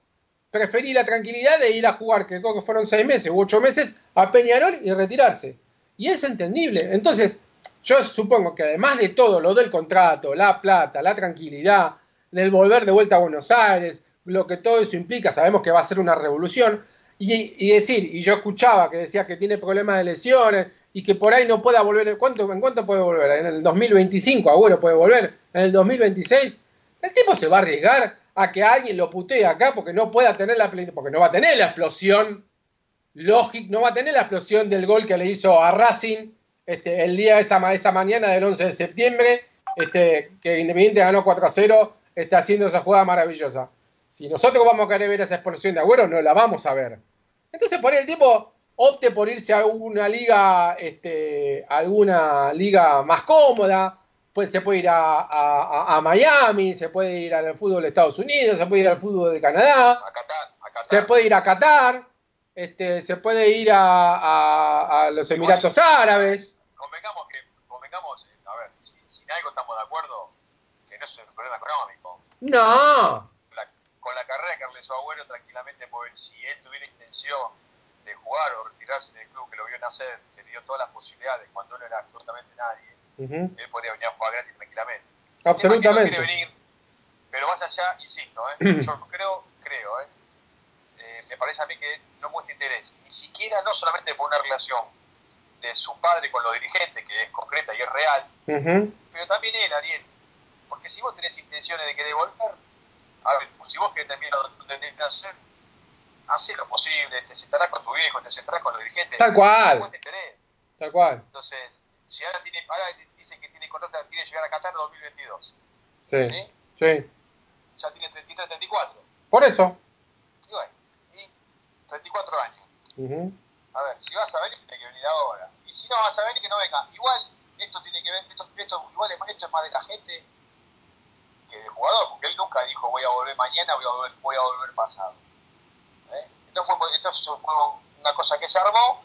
preferí la tranquilidad de ir a jugar, que creo que fueron seis meses u ocho meses, a Peñarol y retirarse. Y es entendible. Entonces, yo supongo que además de todo, lo del contrato, la plata, la tranquilidad, del volver de vuelta a Buenos Aires, lo que todo eso implica, sabemos que va a ser una revolución, y decir, y yo escuchaba que decía que tiene problemas de lesiones y que por ahí no pueda volver, ¿cuánto, ¿en cuánto puede volver? En el 2025, Agüero puede volver, en el 2026, el tipo se va a arriesgar a que alguien lo putee acá porque no pueda tener la porque no va a tener la explosión lógica, no va a tener la explosión del gol que le hizo a Racing este, el día esa, esa mañana del 11 de septiembre, este, que Independiente ganó 4 a 0, está haciendo esa jugada maravillosa. Si nosotros vamos a querer ver esa explosión de Agüero, no la vamos a ver. Entonces por ahí el tipo opte por irse a alguna liga, este, alguna liga más cómoda, pues se puede ir a, a- Miami, se puede ir al fútbol de Estados Unidos, se puede ir al fútbol de Canadá, A Qatar, a Qatar. se puede ir a Qatar, este, se puede ir a, los Emiratos Árabes. Convengamos que, convengamos, eh, a ver, si, si en algo estamos de acuerdo, que no es un problema económico. No, La- con la carrera que realizó Agüero, tranquilamente, pues, si él tuviera intención jugar o retirarse del club que lo vio nacer, que le dio todas las posibilidades cuando no era absolutamente nadie, él podría venir a jugar gratis tranquilamente. absolutamente. Que no venir, pero más allá, insisto, ¿eh? yo creo, creo, ¿eh? Eh, me parece a mí que no muestra interés, ni siquiera, no solamente por una relación de su padre con los dirigentes, que es concreta y es real, pero también él, Ariel, porque si vos tenés intenciones de querer volver, a ver, si vos querés terminar donde tenés que hacer, hacé lo posible, te sentarás con tu viejo, te sentarás con los dirigentes. Tal cual. Te. Tal cual. Entonces, si ahora, tiene, ahora dicen que tiene contrato, tiene que llegar a Qatar en 2022, Sí, ¿Sí? sí. ya tiene 33, 34, Por eso. y bueno, y 34 años. Ujú, A ver, si vas a venir, tiene que venir ahora. Y si no vas a venir, que no venga. Igual, esto tiene que ver, esto, esto, igual es, esto es más de la gente que del jugador, porque él nunca dijo voy a volver mañana, voy a volver, voy a volver pasado. Esto, fue, esto fue una cosa que se armó,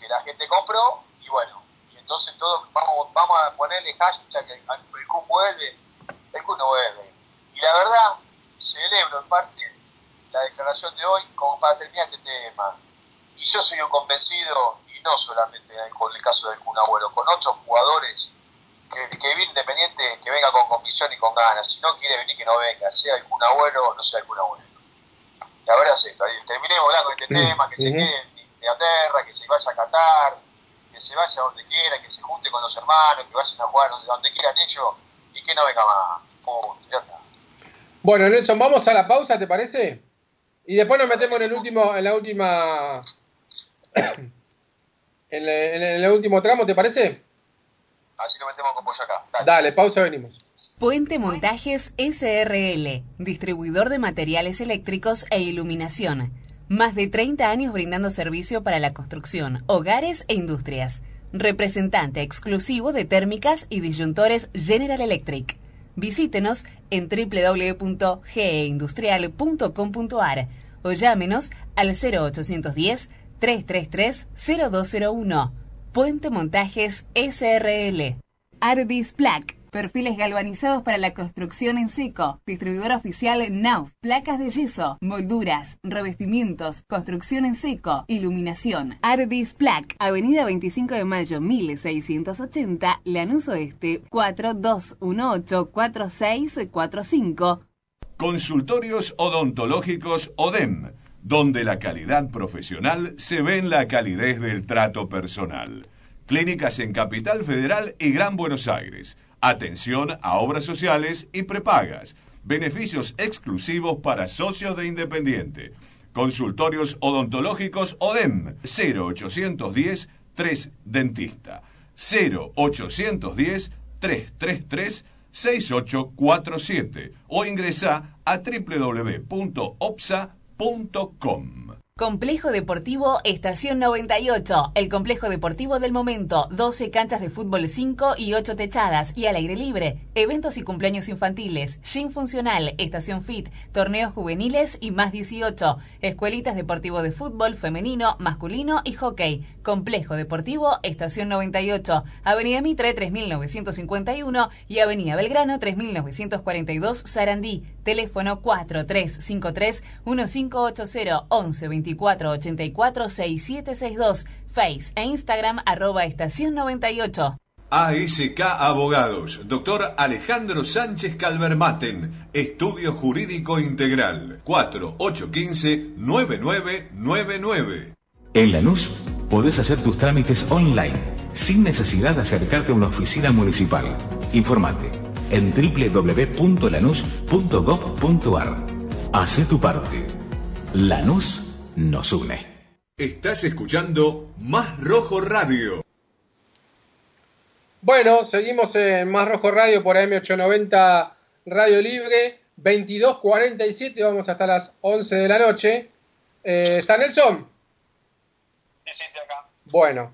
que la gente compró, y bueno, y entonces todos vamos, vamos a ponerle hashtag el, el Kun vuelve, el Kun no vuelve. Y la verdad, celebro en parte la declaración de hoy como para terminar este tema. Y yo soy un convencido, y no solamente con el caso del Kun Agüero, con otros jugadores que, que independiente, que venga con convicción y con ganas. Si no quiere venir, que no venga, sea algún abuelo o no sea algún abuelo. La verdad es esto. Terminemos hablando de este Mm, tema, que se quede en Inglaterra, que se vaya a Qatar, que se vaya donde quiera, que se junte con los hermanos, que vayan a jugar donde, donde quieran ellos y que no venga más. Punto, ya está. Bueno, Nelson, vamos a la pausa, ¿te parece? Y después nos metemos en el último, en la última, en, el- en último tramo, ¿te parece? Así nos metemos con pollo acá. Dale. Dale, pausa, venimos. Puente Montajes SRL, distribuidor de materiales eléctricos e iluminación. Más de 30 años brindando servicio para la construcción, hogares e industrias. Representante exclusivo de térmicas y disyuntores General Electric. Visítenos en www.geindustrial.com.ar o llámenos al 0810 333 0201. Puente Montajes SRL. Ardis Plac. Perfiles galvanizados para la construcción en seco. Distribuidor oficial NAUF. Placas de yeso, molduras, revestimientos, construcción en seco, iluminación. Ardis Plac. Avenida 25 de Mayo 1680, Lanús Oeste 42184645. Consultorios odontológicos ODEM, donde la calidad profesional se ve en la calidez del trato personal. Clínicas en Capital Federal y Gran Buenos Aires. Atención a obras sociales y prepagas. Beneficios exclusivos para socios de Independiente. Consultorios odontológicos ODEM 0810 3 Dentista 0810 333 6847 o ingresa a www.opsa.com. Complejo Deportivo Estación 98, el complejo deportivo del momento, 12 canchas de fútbol 5 y 8 techadas. Y al aire libre, eventos y cumpleaños infantiles, gym funcional, estación fit, torneos juveniles y más 18, escuelitas deportivo de fútbol femenino, masculino y hockey. Complejo Deportivo Estación 98, Avenida Mitre 3951 y Avenida Belgrano 3942 Sarandí. Teléfono 4353 1580 11 24 84 6762. Face e Instagram arroba estación 98. ASK Abogados, doctor Alejandro Sánchez Calvermaten, Estudio Jurídico Integral, 4815-9999. En Lanús podés hacer tus trámites online sin necesidad de acercarte a una oficina municipal. Informate en www.lanús.gov.ar. Hacé tu parte. Lanús nos une. Estás escuchando Más Rojo Radio. Bueno, seguimos en Más Rojo Radio por AM890 Radio Libre, 22.47, vamos hasta las 11 de la noche. Eh, ¿Está Nelson? Sí, sí, estoy acá. Bueno,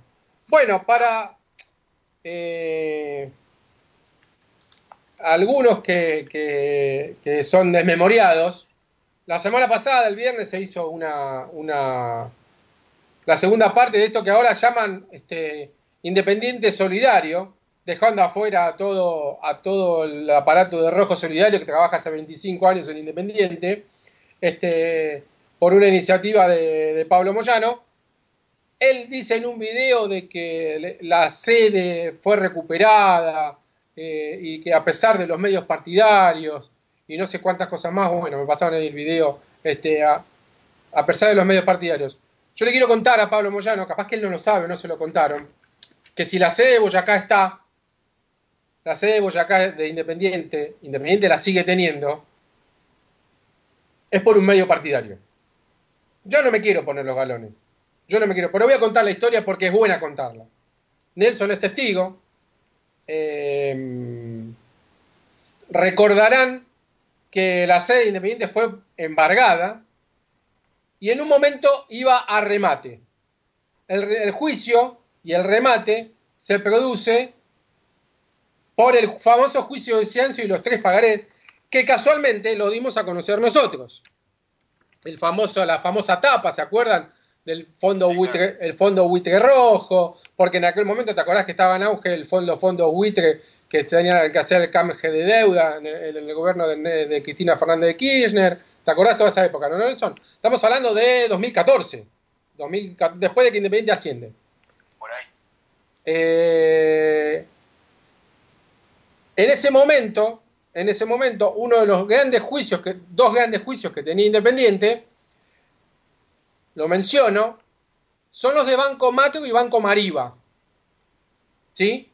bueno, para eh, algunos que, que- que son desmemoriados, la semana pasada, el viernes, se hizo una, una la segunda parte de esto que ahora llaman este, Independiente Solidario, dejando afuera a todo, a todo el aparato de Rojo Solidario que trabaja hace 25 años en Independiente, este, por una iniciativa de, Pablo Moyano. Él dice en un video de que la sede fue recuperada eh, y que a pesar de los medios partidarios y no sé cuántas cosas más, bueno, me pasaron el video, este, a, a pesar de los medios partidarios. Yo le quiero contar a Pablo Moyano, capaz que él no lo sabe, no se lo contaron, que si la sede de Boyacá está, la sede de Boyacá de Independiente, Independiente la sigue teniendo, es por un medio partidario. Yo no me quiero poner los galones. Yo no me quiero, pero voy a contar la historia porque es buena contarla. Nelson es testigo. Eh, recordarán que la sede de Independiente fue embargada y en un momento iba a remate. El, re- el juicio y el remate se produce por el famoso juicio de Ciancio y los tres pagarés, que casualmente lo dimos a conocer nosotros. El famoso, la famosa tapa, ¿se acuerdan? Del fondo buitre, el fondo buitre rojo, porque en aquel momento te acordás que estaba en auge el fondo fondo buitre que tenía que hacer el canje de deuda en el, en el gobierno de, de Cristina Fernández de Kirchner. ¿Te acordás toda esa época, no, Nelson? Estamos hablando de 2014, 2000 después de que Independiente asciende. Por ahí. Eh, En ese momento, en ese momento, uno de los grandes juicios, que, dos grandes juicios que tenía Independiente, lo menciono, son los de Banco Macro y Banco Mariva. ¿Sí?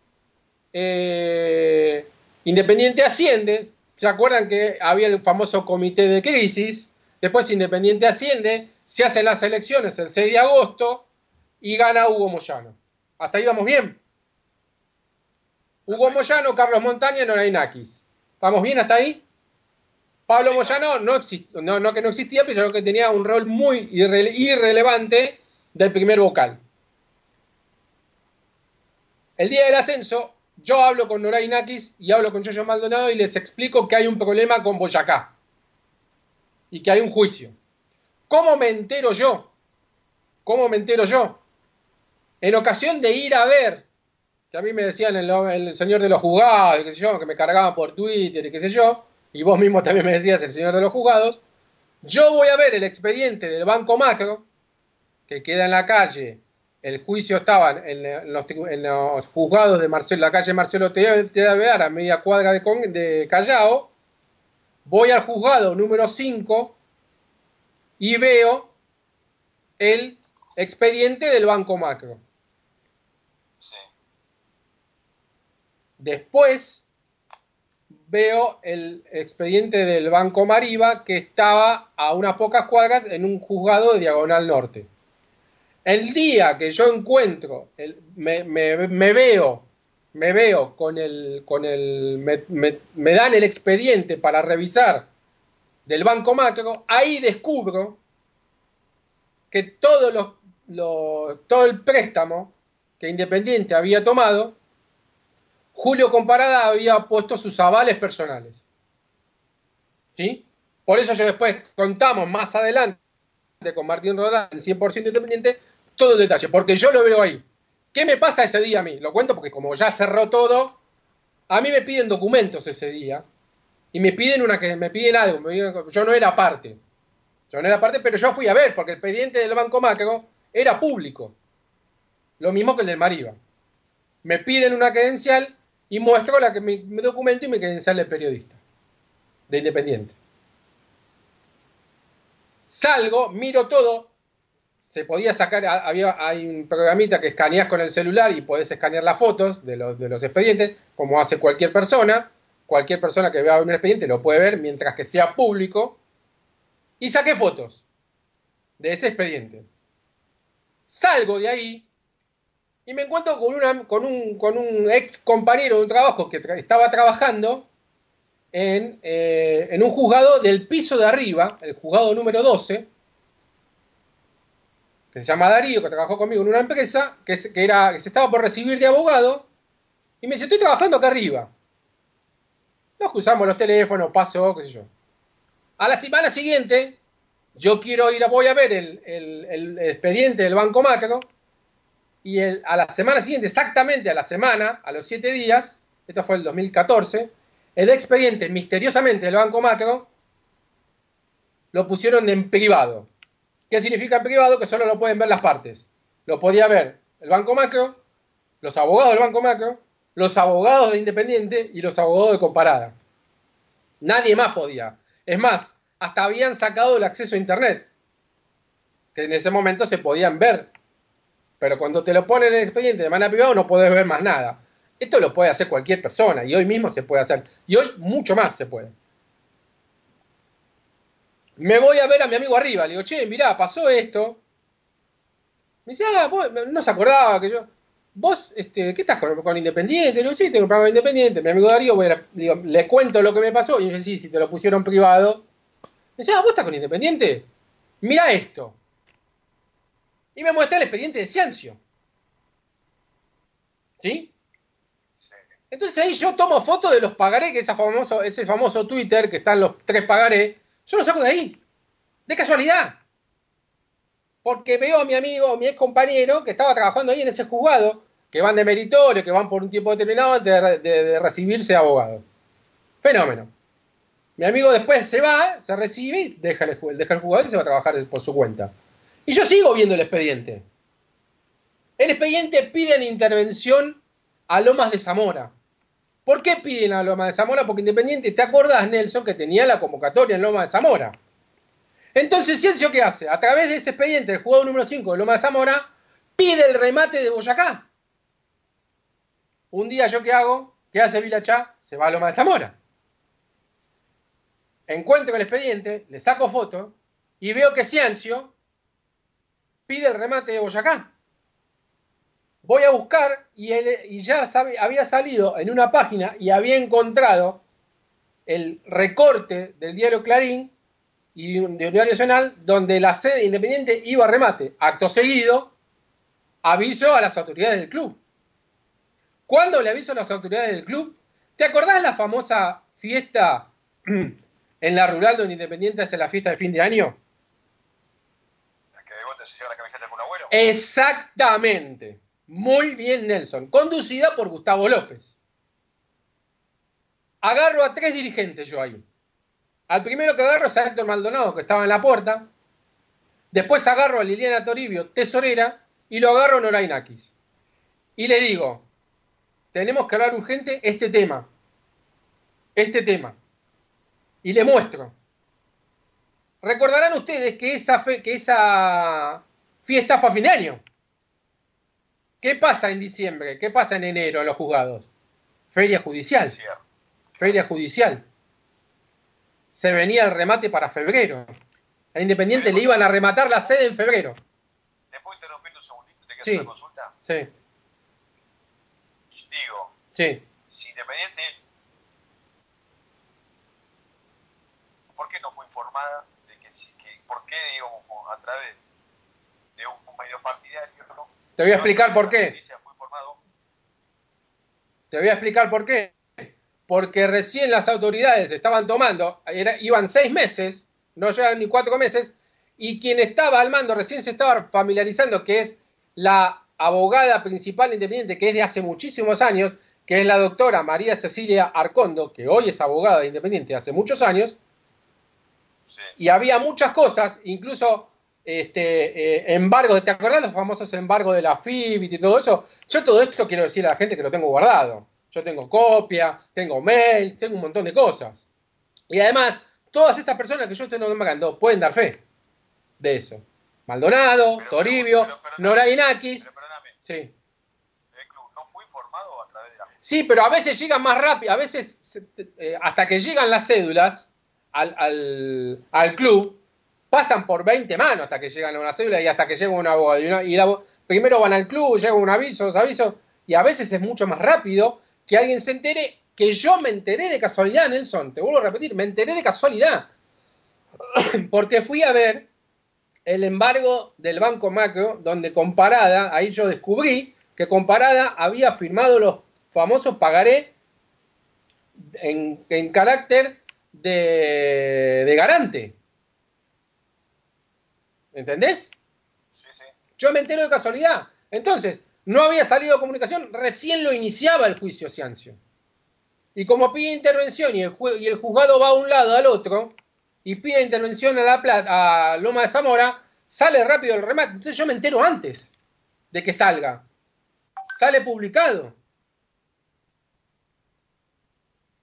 Eh, Independiente asciende, ¿se acuerdan que había el famoso comité de crisis? Después Independiente asciende, se hacen las elecciones el 6 de agosto y gana Hugo Moyano. Hasta ahí vamos bien. Hugo Moyano, Carlos Montaña, Norainakis. ¿Vamos bien hasta ahí? Pablo Moyano no, exist- no, que no existía, pero que tenía un rol muy irre- irrelevante del primer vocal. El día del ascenso, yo hablo con Norainakis y hablo con Yoyo Maldonado y les explico que hay un problema con Boyacá y que hay un juicio. ¿Cómo me entero yo? ¿Cómo me entero yo? En ocasión de ir a ver, que a mí me decían el, señor de los juzgados, qué sé yo, que me cargaban por Twitter y qué sé yo, y vos mismo también me decías el señor de los juzgados, yo voy a ver el expediente del Banco Macro, que queda en la calle, el juicio estaba en los, en los juzgados de Marcelo, la calle Marcelo Teavear, a media cuadra de, Con- de Callao, voy al juzgado número 5 y veo el expediente del Banco Macro. Sí. Después veo el expediente del Banco Mariva que estaba a unas pocas cuadras en un juzgado de Diagonal Norte. El día que yo encuentro, el- me, me- me veo, me veo con el, con el, me, me- dan el expediente para revisar del Banco Macro, ahí descubro que todos los, los- todo el préstamo que Independiente había tomado Julio Comparada había puesto sus avales personales. ¿Sí? Por eso yo después contamos más adelante con Martín Rodán, 100% independiente, todo el detalle, porque yo lo veo ahí. ¿Qué me pasa ese día a mí? Lo cuento porque como ya cerró todo, a mí me piden documentos ese día y me piden una que me piden algo, me piden- yo no era parte. Yo no era parte, pero yo fui a ver porque el expediente del Banco Macro era público. Lo mismo que el del Mariva me piden una credencial y muestro la que mi documento y mi credencial de periodista, de independiente. Salgo, miro todo, se podía sacar, ha- había, hay un programita que escaneas con el celular y podés escanear las fotos de los, de los expedientes, como hace cualquier persona. Cualquier persona que vea un expediente lo puede ver mientras que sea público. Y saqué fotos de ese expediente. Salgo de ahí y me encuentro con, una, con, un, con un ex compañero de un trabajo que estaba trabajando en, eh, en un juzgado del piso de arriba, el juzgado número 12, que se llama Darío, que trabajó conmigo en una empresa, que, se- que era, que se estaba por recibir de abogado, y me dice, estoy trabajando acá arriba. Nos cruzamos los teléfonos, pasó, qué sé yo. A la semana siguiente, yo quiero ir, a, voy a ver el, el- el expediente del Banco Macro, y el- a la semana siguiente, exactamente a la semana, a los siete días, esto fue el 2014, el expediente misteriosamente del Banco Macro lo pusieron en privado. ¿Qué significa en privado? Que solo lo pueden ver las partes. Lo podía ver el Banco Macro, los abogados del Banco Macro, los abogados de Independiente y los abogados de Comparada. Nadie más podía. Es más, hasta habían sacado el acceso a Internet, que en ese momento se podían ver pero cuando te lo ponen en el expediente de manera privada no podés ver más nada. Esto lo puede hacer cualquier persona y hoy mismo se puede hacer. Y hoy mucho más se puede. Me voy a ver a mi amigo arriba. Le digo, che, mirá, pasó esto. Me dice, ah, vos, no se acordaba que yo. Vos, este, ¿qué estás con, con Independiente? Le digo, sí, tengo un programa de Independiente. Mi amigo Darío, voy le cuento lo que me pasó. Y me dice, sí, si te lo pusieron privado. Me dice, ah, ¿vos estás con Independiente? Mira esto. Y me muestra el expediente de Ciancio. ¿Sí? Entonces ahí yo tomo foto de los pagaré, que ese famoso, ese famoso Twitter que están los tres pagaré, yo lo saco de ahí. De casualidad. Porque veo a mi amigo, mi ex compañero, que estaba trabajando ahí en ese juzgado, que van de meritorio, que van por un tiempo determinado de, de- de recibirse abogado. Fenómeno. Mi amigo después se va, se recibe deja el, deja el juzgado y se va a trabajar por su cuenta. Y yo sigo viendo el expediente. El expediente pide en intervención a Lomas de Zamora. ¿Por qué piden a Loma de Zamora? Porque Independiente, ¿te acordás, Nelson, que tenía la convocatoria en Loma de Zamora? Entonces, Ciencio, ¿qué hace? A través de ese expediente, el jugador número 5 de Loma de Zamora, pide el remate de Boyacá. Un día, ¿yo qué hago? ¿Qué hace Vilachá? Se va a Loma de Zamora. Encuentro el expediente, le saco foto y veo que Ciencio pide el remate de Boyacá. Voy a buscar y, él, y ya sabe, había salido en una página y había encontrado el recorte del diario Clarín y un- del diario Nacional donde la sede independiente iba a remate. Acto seguido, aviso a las autoridades del club. ¿Cuándo le aviso a las autoridades del club? ¿Te acordás la famosa fiesta en la rural donde Independiente hace la fiesta de fin de año? Que de golpe se lleva la camiseta con un abuelo. Exactamente. Muy bien, Nelson. Conducida por Gustavo López. Agarro a tres dirigentes yo ahí. Al primero que agarro es a Héctor Maldonado, que estaba en la puerta. Después agarro a Liliana Toribio, tesorera, y lo agarro a Norainakis. Y le digo, tenemos que hablar urgente este tema. Este tema. Y le muestro. Recordarán ustedes que esa, fe- que esa fiesta fue a fin de año. ¿Qué pasa en diciembre? ¿Qué pasa en enero en los juzgados? Feria judicial. Feria judicial. Se venía el remate para febrero. A Independiente le iban a rematar la sede en febrero. ¿Te puedo interrumpir un segundito? ¿Te Sí. hacer una consulta? Sí, Digo, sí. si Independiente, ¿por qué no fue informada de que sí? Que, ¿Por qué, digamos, a través de un, un medio partidario? ¿no? Te voy a explicar por qué. Te voy a explicar por qué. Porque recién las autoridades estaban tomando, era- iban seis meses, no llevan ni cuatro meses, y quien estaba al mando recién se estaba familiarizando, que es la abogada principal independiente, que es de hace muchísimos años, que es la doctora María Cecilia Arcondo, que hoy es abogada de independiente hace muchos años, Sí. y había muchas cosas, incluso este, eh, embargos, ¿te acordás los famosos embargos de la FIBIT y todo eso? Yo todo esto quiero decir a la gente que lo tengo guardado. Yo tengo copia, tengo mail, tengo un montón de cosas. Y además, todas estas personas que yo estoy nombrando pueden dar fe de eso. Maldonado, Pero- Toribio, pero- pero- Norainakis. Pero perdóname, Sí. el club no fue informado a través de la... Sí, pero a veces llegan más rápido, a veces eh, hasta que llegan las cédulas al, al, al club, pasan por 20 manos hasta que llegan a una cédula y hasta que llega un abogado. Y, una- y la- primero van al club, llega un aviso, dos avisos, y a veces es mucho más rápido que alguien se entere, que yo me enteré de casualidad, Nelson, te vuelvo a repetir, me enteré de casualidad. Porque fui a ver el embargo del Banco Macro, donde Comparada, ahí yo descubrí que Comparada había firmado los famosos pagaré en, en carácter de, de garante. ¿Entendés? Sí, sí. Yo me entero de casualidad. Entonces, no había salido comunicación, recién lo iniciaba el juicio Ciancio. Y como pide intervención y el, ju- y el juzgado va a un lado al otro, y pide intervención a La Plata, a Loma de Zamora, sale rápido el remate. Entonces yo me entero antes de que salga. Sale publicado.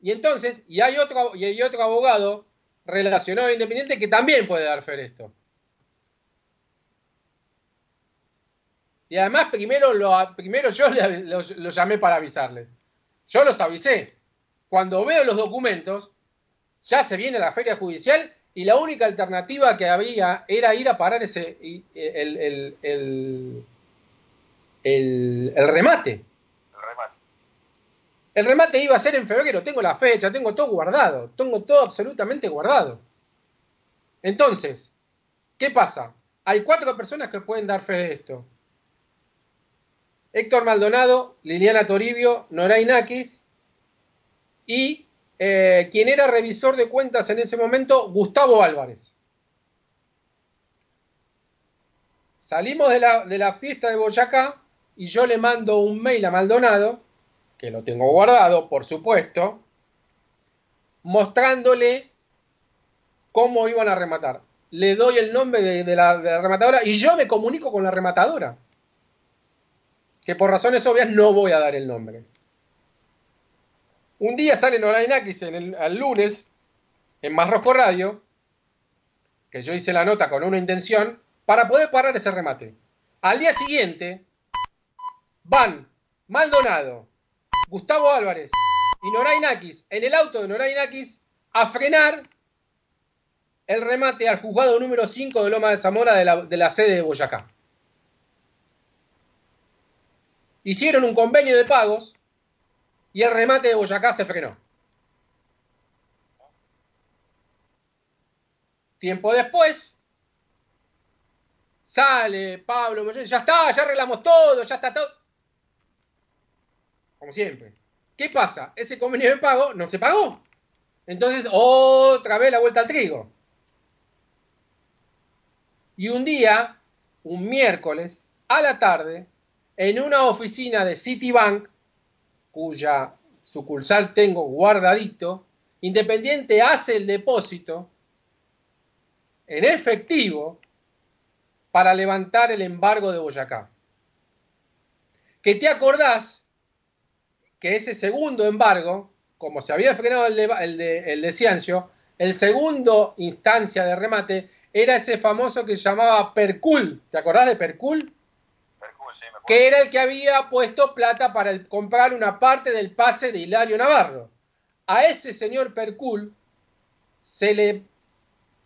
Y entonces, y hay otro, y hay otro abogado relacionado a Independiente que también puede dar fe de esto. Y además primero, lo, primero yo le- los, los llamé para avisarles. Yo los avisé. Cuando veo los documentos, ya se viene la feria judicial y la única alternativa que había era ir a parar ese el, el, el, el- el remate. El remate. El remate iba a ser en febrero, tengo la fecha, tengo todo guardado, tengo todo absolutamente guardado. Entonces, ¿qué pasa? Hay cuatro personas que pueden dar fe de esto. Héctor Maldonado, Liliana Toribio, Noray Nakis y eh, quien era revisor de cuentas en ese momento, Gustavo Álvarez. Salimos de la, de la fiesta de Boyacá y yo le mando un mail a Maldonado, que lo tengo guardado, por supuesto, mostrándole cómo iban a rematar. Le doy el nombre de, la rematadora y yo me comunico con la rematadora. Que por razones obvias no voy a dar el nombre. Un día sale Norainakis en el, al lunes en Más Rojo Radio, que yo hice la nota con una intención, para poder parar ese remate. Al día siguiente van Maldonado, Gustavo Álvarez y Norainakis en el auto de Norainakis a frenar el remate al juzgado número 5 de Loma de Zamora de la, de la sede de Boyacá. Hicieron un convenio de pagos y el remate de Boyacá se frenó. Tiempo después, sale Pablo ya está, ya arreglamos todo, ya está todo. Como siempre. ¿Qué pasa? Ese convenio de pago no se pagó. Entonces, otra vez la vuelta al trigo. Y un día, un miércoles, a la tarde, en una oficina de Citibank, cuya sucursal tengo guardadito, Independiente hace el depósito en efectivo para levantar el embargo de Boyacá. Que te acordás que ese segundo embargo, como se había frenado el de, el de, el de Ciancio, el segundo instancia de remate era ese famoso que se llamaba Percul. ¿Te acordás de Percul? Percul, sí, me acuerdo. Que era el que había puesto plata para el- comprar una parte del pase de Hilario Navarro. A ese señor Percul se le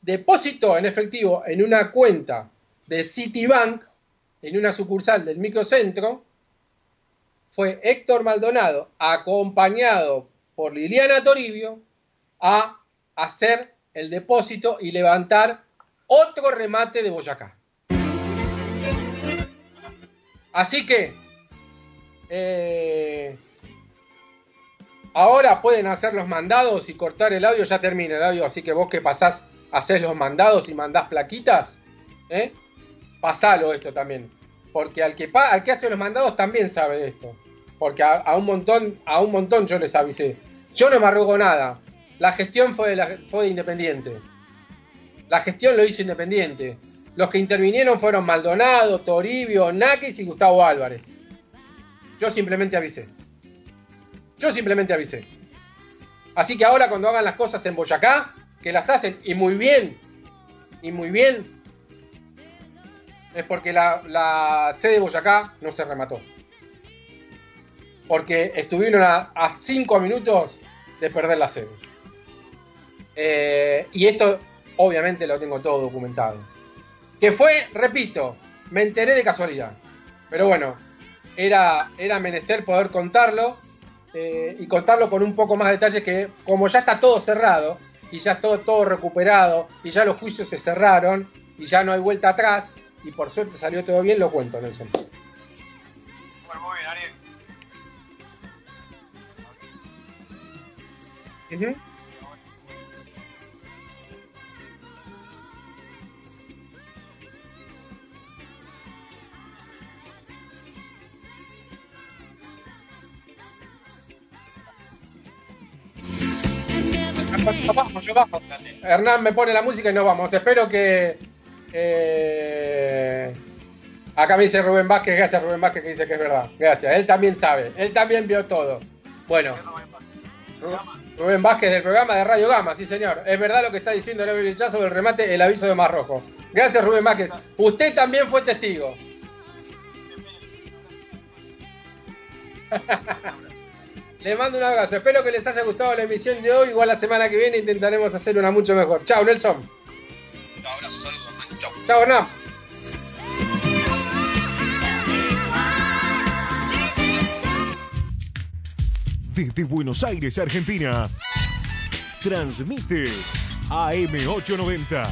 depositó en efectivo en una cuenta de Citibank, en una sucursal del microcentro, fue Héctor Maldonado, acompañado por Liliana Toribio, a hacer el depósito y levantar otro remate de Boyacá. Así que, eh, ahora pueden hacer los mandados y cortar el audio, ya termina el audio, así que vos que pasás, haces los mandados y mandás plaquitas, ¿eh? pasalo esto también. Porque al que, al que hace los mandados también sabe de esto. Porque a, un montón, a un montón yo les avisé. Yo no me arrugo nada. La gestión fue fue de Independiente. La gestión lo hizo Independiente. Los que intervinieron fueron Maldonado, Toribio, Nakis y Gustavo Álvarez. Yo simplemente avisé. Yo simplemente avisé. Así que ahora cuando hagan las cosas en Boyacá, que las hacen y muy bien, y muy bien, es porque la, sede de Boyacá no se remató. Porque estuvieron a, a cinco minutos de perder la sede. Eh, y esto obviamente lo tengo todo documentado. Que fue, repito, me enteré de casualidad. Pero bueno, era, era menester poder contarlo eh, y contarlo con un poco más de detalle que como ya está todo cerrado y ya todo, todo recuperado y ya los juicios se cerraron y ya no hay vuelta atrás y por suerte salió todo bien, lo cuento, Nelson. Bueno, muy bien, Ariel. Vamos, vamos. Hernán me pone la música y nos vamos. Espero que. eh, acá me dice Rubén Vázquez, gracias Rubén Vázquez que dice que es verdad. Gracias, él también sabe, él también vio todo. Bueno, Ru- Rubén Vázquez del programa de Radio Gama, sí señor. Es verdad lo que está diciendo el Lichazo del remate, el aviso de Mar Rojo. Gracias Rubén Vázquez. Usted también fue testigo. Les mando un abrazo. Espero que les haya gustado la emisión de hoy. Igual la semana que viene intentaremos hacer una mucho mejor. Chao, Nelson. Un abrazo, saludos. Chau. Chao, Hernán. Desde Buenos Aires, Argentina. Transmite AM890